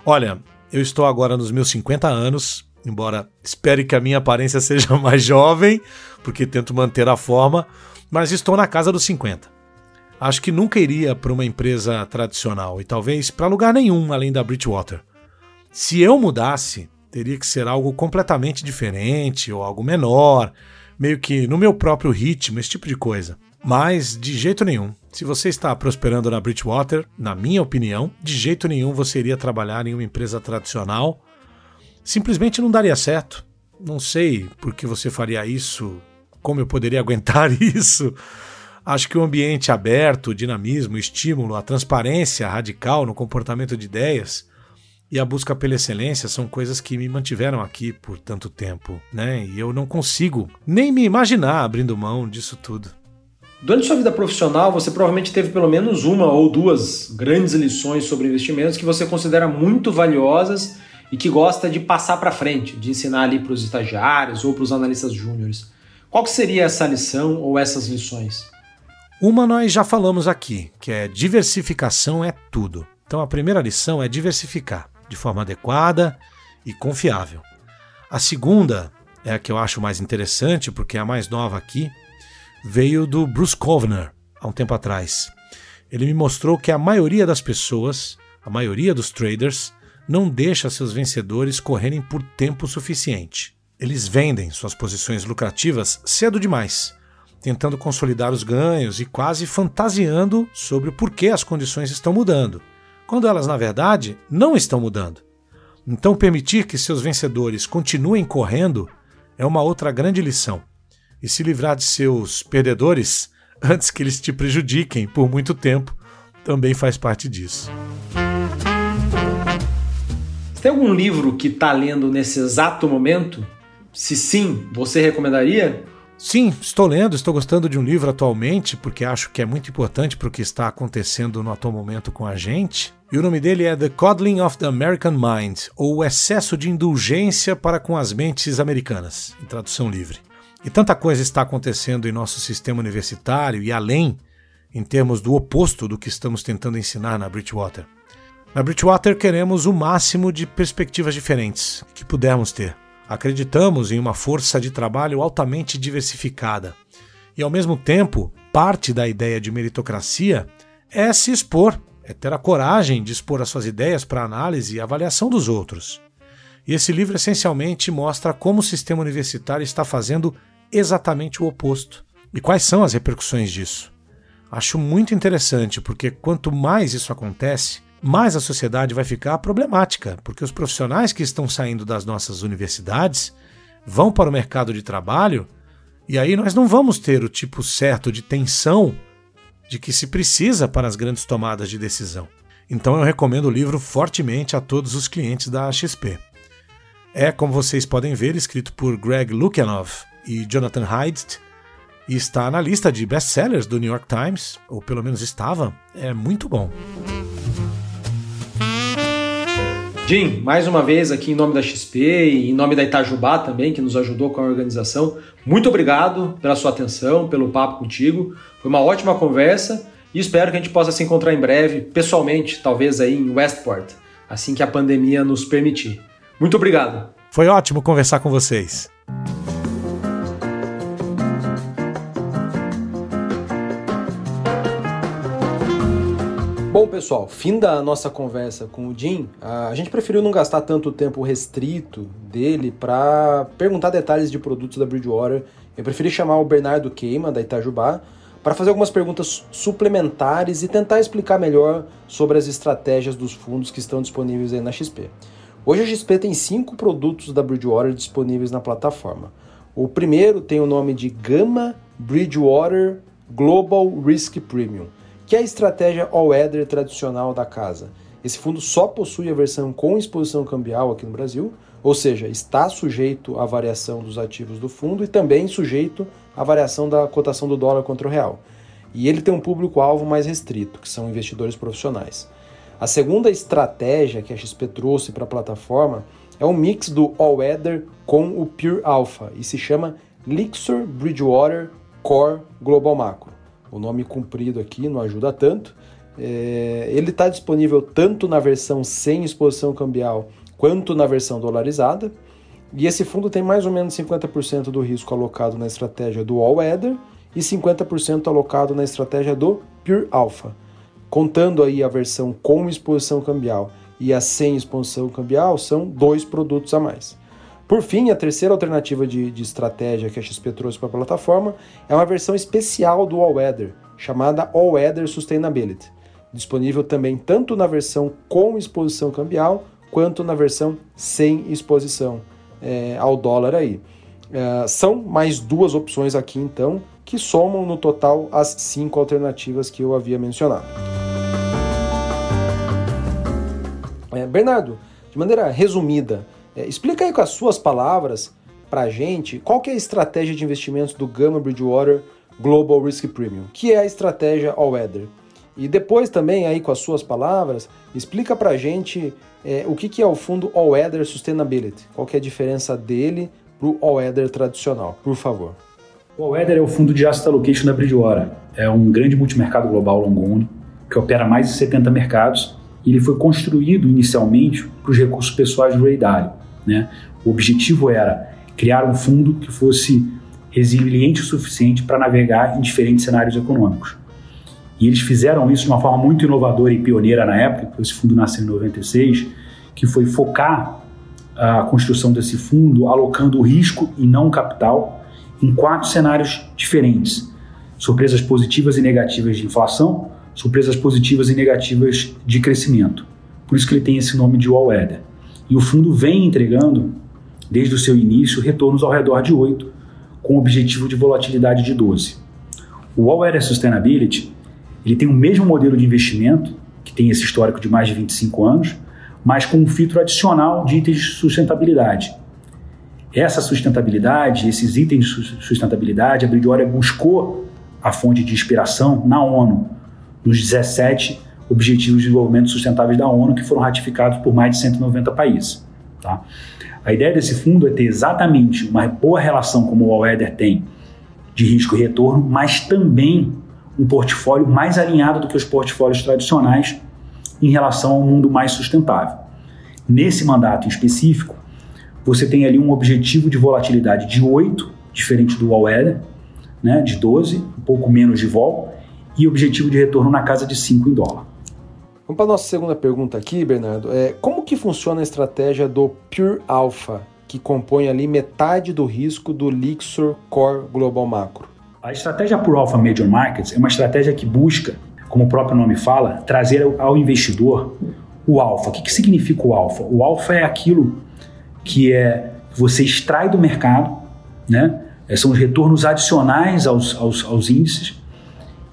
B: Olha, eu estou agora nos meus 50 anos, embora espere que a minha aparência seja mais jovem, porque tento manter a forma, mas estou na casa dos 50. Acho que nunca iria para uma empresa tradicional e talvez para lugar nenhum além da Bridgewater. Se eu mudasse, teria que ser algo completamente diferente ou algo menor meio que no meu próprio ritmo, esse tipo de coisa. Mas de jeito nenhum. Se você está prosperando na Bridgewater, na minha opinião, de jeito nenhum você iria trabalhar em uma empresa tradicional. Simplesmente não daria certo. Não sei por que você faria isso, como eu poderia aguentar isso. Acho que o ambiente aberto, o dinamismo, o estímulo, a transparência radical no comportamento de ideias e a busca pela excelência são coisas que me mantiveram aqui por tanto tempo, né? E eu não consigo nem me imaginar abrindo mão disso tudo.
A: Durante sua vida profissional, você provavelmente teve pelo menos uma ou duas grandes lições sobre investimentos que você considera muito valiosas e que gosta de passar para frente, de ensinar ali para os estagiários ou para os analistas júniores. Qual que seria essa lição ou essas lições?
B: Uma nós já falamos aqui, que é diversificação é tudo. Então a primeira lição é diversificar de forma adequada e confiável. A segunda é a que eu acho mais interessante, porque é a mais nova aqui, veio do Bruce Kovner, há um tempo atrás. Ele me mostrou que a maioria das pessoas, a maioria dos traders, não deixa seus vencedores correrem por tempo suficiente. Eles vendem suas posições lucrativas cedo demais, tentando consolidar os ganhos e quase fantasiando sobre o porquê as condições estão mudando, quando elas, na verdade, não estão mudando. Então, permitir que seus vencedores continuem correndo é uma outra grande lição. E se livrar de seus perdedores antes que eles te prejudiquem por muito tempo também faz parte disso.
A: Tem algum livro que está lendo nesse exato momento? Se sim, você recomendaria?
B: Sim, estou lendo, estou gostando de um livro atualmente, porque acho que é muito importante para o que está acontecendo no atual momento com a gente. E o nome dele é The Coddling of the American Mind, ou O Excesso de Indulgência para com as Mentes Americanas, em tradução livre. E tanta coisa está acontecendo em nosso sistema universitário e além, em termos do oposto do que estamos tentando ensinar na Bridgewater. Na Bridgewater queremos o máximo de perspectivas diferentes que pudermos ter. Acreditamos em uma força de trabalho altamente diversificada. E ao mesmo tempo, parte da ideia de meritocracia é se expor, é ter a coragem de expor as suas ideias para análise e avaliação dos outros. E esse livro essencialmente mostra como o sistema universitário está fazendo exatamente o oposto. E quais são as repercussões disso? Acho muito interessante, porque quanto mais isso acontece, mais a sociedade vai ficar problemática, porque os profissionais que estão saindo das nossas universidades vão para o mercado de trabalho e aí nós não vamos ter o tipo certo de tensão de que se precisa para as grandes tomadas de decisão. Então eu recomendo o livro fortemente a todos os clientes da XP. É, como vocês podem ver, escrito por Greg Lukianoff e Jonathan Haidt e está na lista de best-sellers do New York Times, ou pelo menos estava. É muito bom.
A: Jim, mais uma vez aqui em nome da XP e em nome da Itajubá também, que nos ajudou com a organização, muito obrigado pela sua atenção, pelo papo contigo. Foi uma ótima conversa e espero que a gente possa se encontrar em breve, pessoalmente, talvez aí em Westport, assim que a pandemia nos permitir. Muito obrigado.
B: Foi ótimo conversar com vocês.
A: Bom, pessoal, fim da nossa conversa com o Jim. A gente preferiu não gastar tanto tempo restrito dele para perguntar detalhes de produtos da Bridgewater. Eu preferi chamar o Bernardo Queima, da Itajubá, para fazer algumas perguntas suplementares e tentar explicar melhor sobre as estratégias dos fundos que estão disponíveis aí na XP. Hoje a XP tem cinco produtos da Bridgewater disponíveis na plataforma. O primeiro tem o nome de Gama Bridgewater Global Risk Premium que é a estratégia all-weather tradicional da casa. Esse fundo só possui a versão com exposição cambial aqui no Brasil, ou seja, está sujeito à variação dos ativos do fundo e também sujeito à variação da cotação do dólar contra o real. E ele tem um público-alvo mais restrito, que são investidores profissionais. A segunda estratégia que a XP trouxe para a plataforma é um mix do All Weather com o Pure Alpha e se chama Lixor Bridgewater Core Global Macro o nome comprido aqui não ajuda tanto. É, ele está disponível tanto na versão sem exposição cambial quanto na versão dolarizada. E esse fundo tem mais ou menos 50% do risco alocado na estratégia do All Weather e 50% alocado na estratégia do Pure Alpha. Contando aí a versão com exposição cambial e a sem exposição cambial, são dois produtos a mais. Por fim, a terceira alternativa de, de estratégia que a XP trouxe para a plataforma é uma versão especial do All Weather, chamada All Weather Sustainability, disponível também tanto na versão com exposição cambial quanto na versão sem exposição é, ao dólar aí. É, são mais duas opções aqui então que somam no total as cinco alternativas que eu havia mencionado. É, Bernardo, de maneira resumida, é, explica aí com as suas palavras para a gente qual que é a estratégia de investimentos do Gamma Bridgewater Global Risk Premium, que é a estratégia All Weather. E depois também aí com as suas palavras, explica para a gente é, o que, que é o fundo All Weather Sustainability, qual que é a diferença dele para o All Weather tradicional, por favor.
D: O All Weather é o fundo de asset allocation da Bridgewater. É um grande multimercado global long only que opera mais de 70 mercados e ele foi construído inicialmente para os recursos pessoais do Ray Dalio. Né? O objetivo era criar um fundo que fosse resiliente o suficiente para navegar em diferentes cenários econômicos. E eles fizeram isso de uma forma muito inovadora e pioneira na época, esse fundo nasceu em 96, que foi focar a construção desse fundo alocando o risco e não o capital em quatro cenários diferentes: surpresas positivas e negativas de inflação, surpresas positivas e negativas de crescimento. Por isso que ele tem esse nome de All Weather. E o fundo vem entregando, desde o seu início, retornos ao redor de 8, com objetivo de volatilidade de 12. O All Weather Sustainability ele tem o mesmo modelo de investimento, que tem esse histórico de mais de 25 anos, mas com um filtro adicional de itens de sustentabilidade. Essa sustentabilidade, esses itens de sustentabilidade, a Bridgewater buscou a fonte de inspiração na ONU, nos 17 Objetivos de Desenvolvimento Sustentáveis da ONU, que foram ratificados por mais de 190 países. Tá? A ideia desse fundo é ter exatamente uma boa relação, como o All tem, de risco e retorno, mas também um portfólio mais alinhado do que os portfólios tradicionais em relação ao mundo mais sustentável. Nesse mandato em específico, você tem ali um objetivo de volatilidade de 8, diferente do All Weather, né, de 12, um pouco menos de vol, e objetivo de retorno na casa de 5 em dólar.
A: Vamos para a nossa segunda pergunta aqui, Bernardo. É, como que funciona a estratégia do Pure Alpha, que compõe ali metade do risco do Lixor Core Global Macro?
D: A estratégia Pure Alpha Major Markets é uma estratégia que busca, como o próprio nome fala, trazer ao investidor o alfa. O que, que significa o alfa? O alfa é aquilo que é você extrai do mercado, né? É, são os retornos adicionais aos, aos, aos índices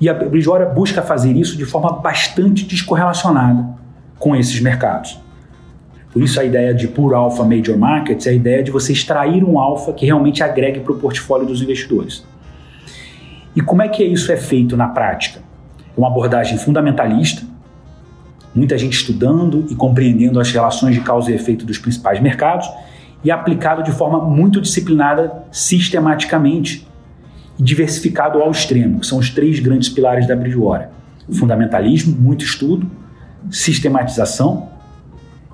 D: e a Bridgewater busca fazer isso de forma bastante descorrelacionada com esses mercados. Por isso a ideia de Pure Alpha Major Markets é a ideia de você extrair um alfa que realmente agregue para o portfólio dos investidores. E como é que isso é feito na prática? É uma abordagem fundamentalista, muita gente estudando e compreendendo as relações de causa e efeito dos principais mercados e aplicado de forma muito disciplinada sistematicamente diversificado ao extremo, que são os três grandes pilares da Bridgewater. Fundamentalismo, muito estudo, sistematização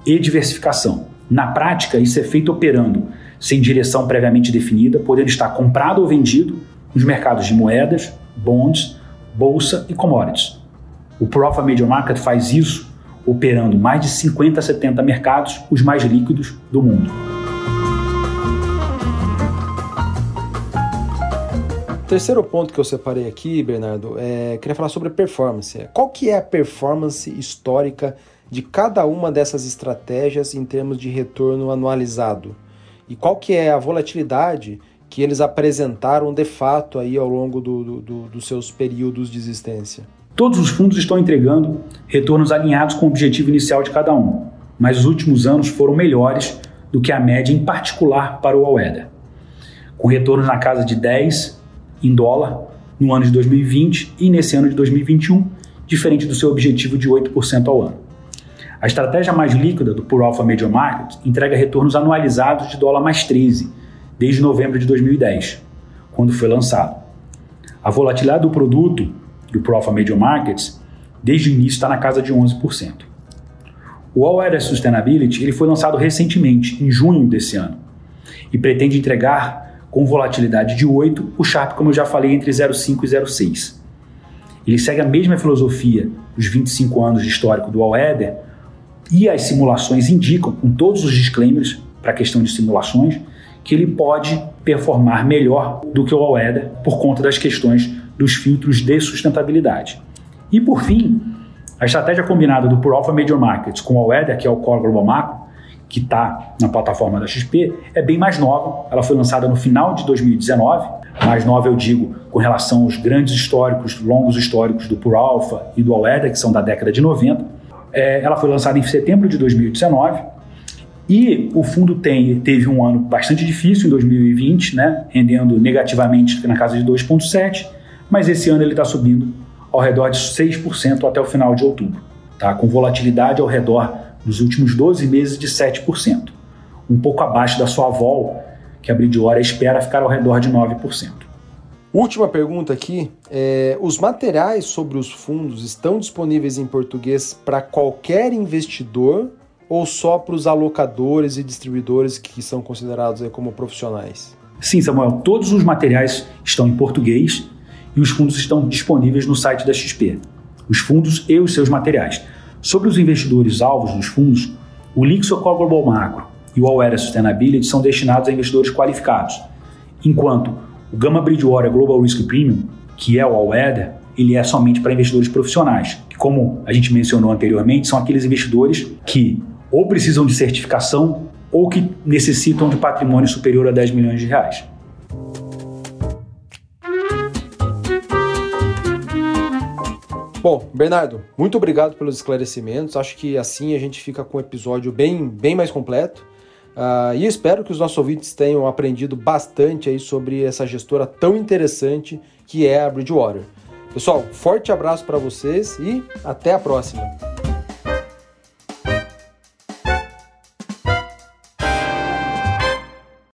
D: e diversificação. Na prática, isso é feito operando sem direção previamente definida, podendo estar comprado ou vendido nos mercados de moedas, bonds, bolsa e commodities. O Profa Major Market faz isso operando mais de 50 a 70 mercados, os mais líquidos do mundo.
A: Terceiro ponto que eu separei aqui, Bernardo, é queria falar sobre performance. Qual que é a performance histórica de cada uma dessas estratégias em termos de retorno anualizado? E qual que é a volatilidade que eles apresentaram de fato aí ao longo do, do, do, dos seus períodos de existência?
D: Todos os fundos estão entregando retornos alinhados com o objetivo inicial de cada um, mas os últimos anos foram melhores do que a média, em particular para o All com retornos na casa de 10 em dólar no ano de 2020 e nesse ano de 2021, diferente do seu objetivo de 8% ao ano. A estratégia mais líquida do Pure Alpha Major Market entrega retornos anualizados de dólar mais 13 desde novembro de 2010, quando foi lançado. A volatilidade do produto do Pure Alpha Major Markets desde o início está na casa de 11%. O All Weather Sustainability ele foi lançado recentemente, em junho desse ano, e pretende entregar com volatilidade de 8, o Sharp, como eu já falei, entre 0,5 e 0,6. Ele segue a mesma filosofia dos 25 anos de histórico do All-Eder e as simulações indicam, com todos os disclaimers para a questão de simulações, que ele pode performar melhor do que o All-Eder por conta das questões dos filtros de sustentabilidade. E por fim, a estratégia combinada do Pure Alpha Major Markets com o All-Eder, que é o Core Global Macro, que está na plataforma da XP, é bem mais nova. Ela foi lançada no final de 2019. Mais nova, eu digo, com relação aos grandes históricos, longos históricos do Pure Alpha e do Aleda, que são da década de 90. É, ela foi lançada em setembro de 2019. E o fundo tem, teve um ano bastante difícil em 2020, né, rendendo negativamente na casa de 2,7%, mas esse ano ele está subindo ao redor de 6% até o final de outubro, tá? com volatilidade ao redor nos últimos 12 meses de 7%, um pouco abaixo da sua vol, que a Bridgewater espera ficar ao redor de 9%.
A: Última pergunta aqui. É, os materiais sobre os fundos estão disponíveis em português para qualquer investidor ou só para os alocadores e distribuidores que são considerados como profissionais?
D: Sim, Samuel. Todos os materiais estão em português e os fundos estão disponíveis no site da XP. Os fundos e os seus materiais. Sobre os investidores alvos dos fundos, O Lixocor Global Macro e o All Area Sustainability são destinados a investidores qualificados, enquanto o Gama Bridgewater Global Risk Premium, que é o Weather, ele é somente para investidores profissionais, que como a gente mencionou anteriormente, são aqueles investidores que ou precisam de certificação ou que necessitam de patrimônio superior a 10 milhões de reais.
A: Bom, Bernardo, muito obrigado pelos esclarecimentos. Acho que assim a gente fica com um episódio bem, bem mais completo. Uh, e espero que os nossos ouvintes tenham aprendido bastante aí sobre essa gestora tão interessante que é a Bridgewater. Pessoal, forte abraço para vocês e até a próxima.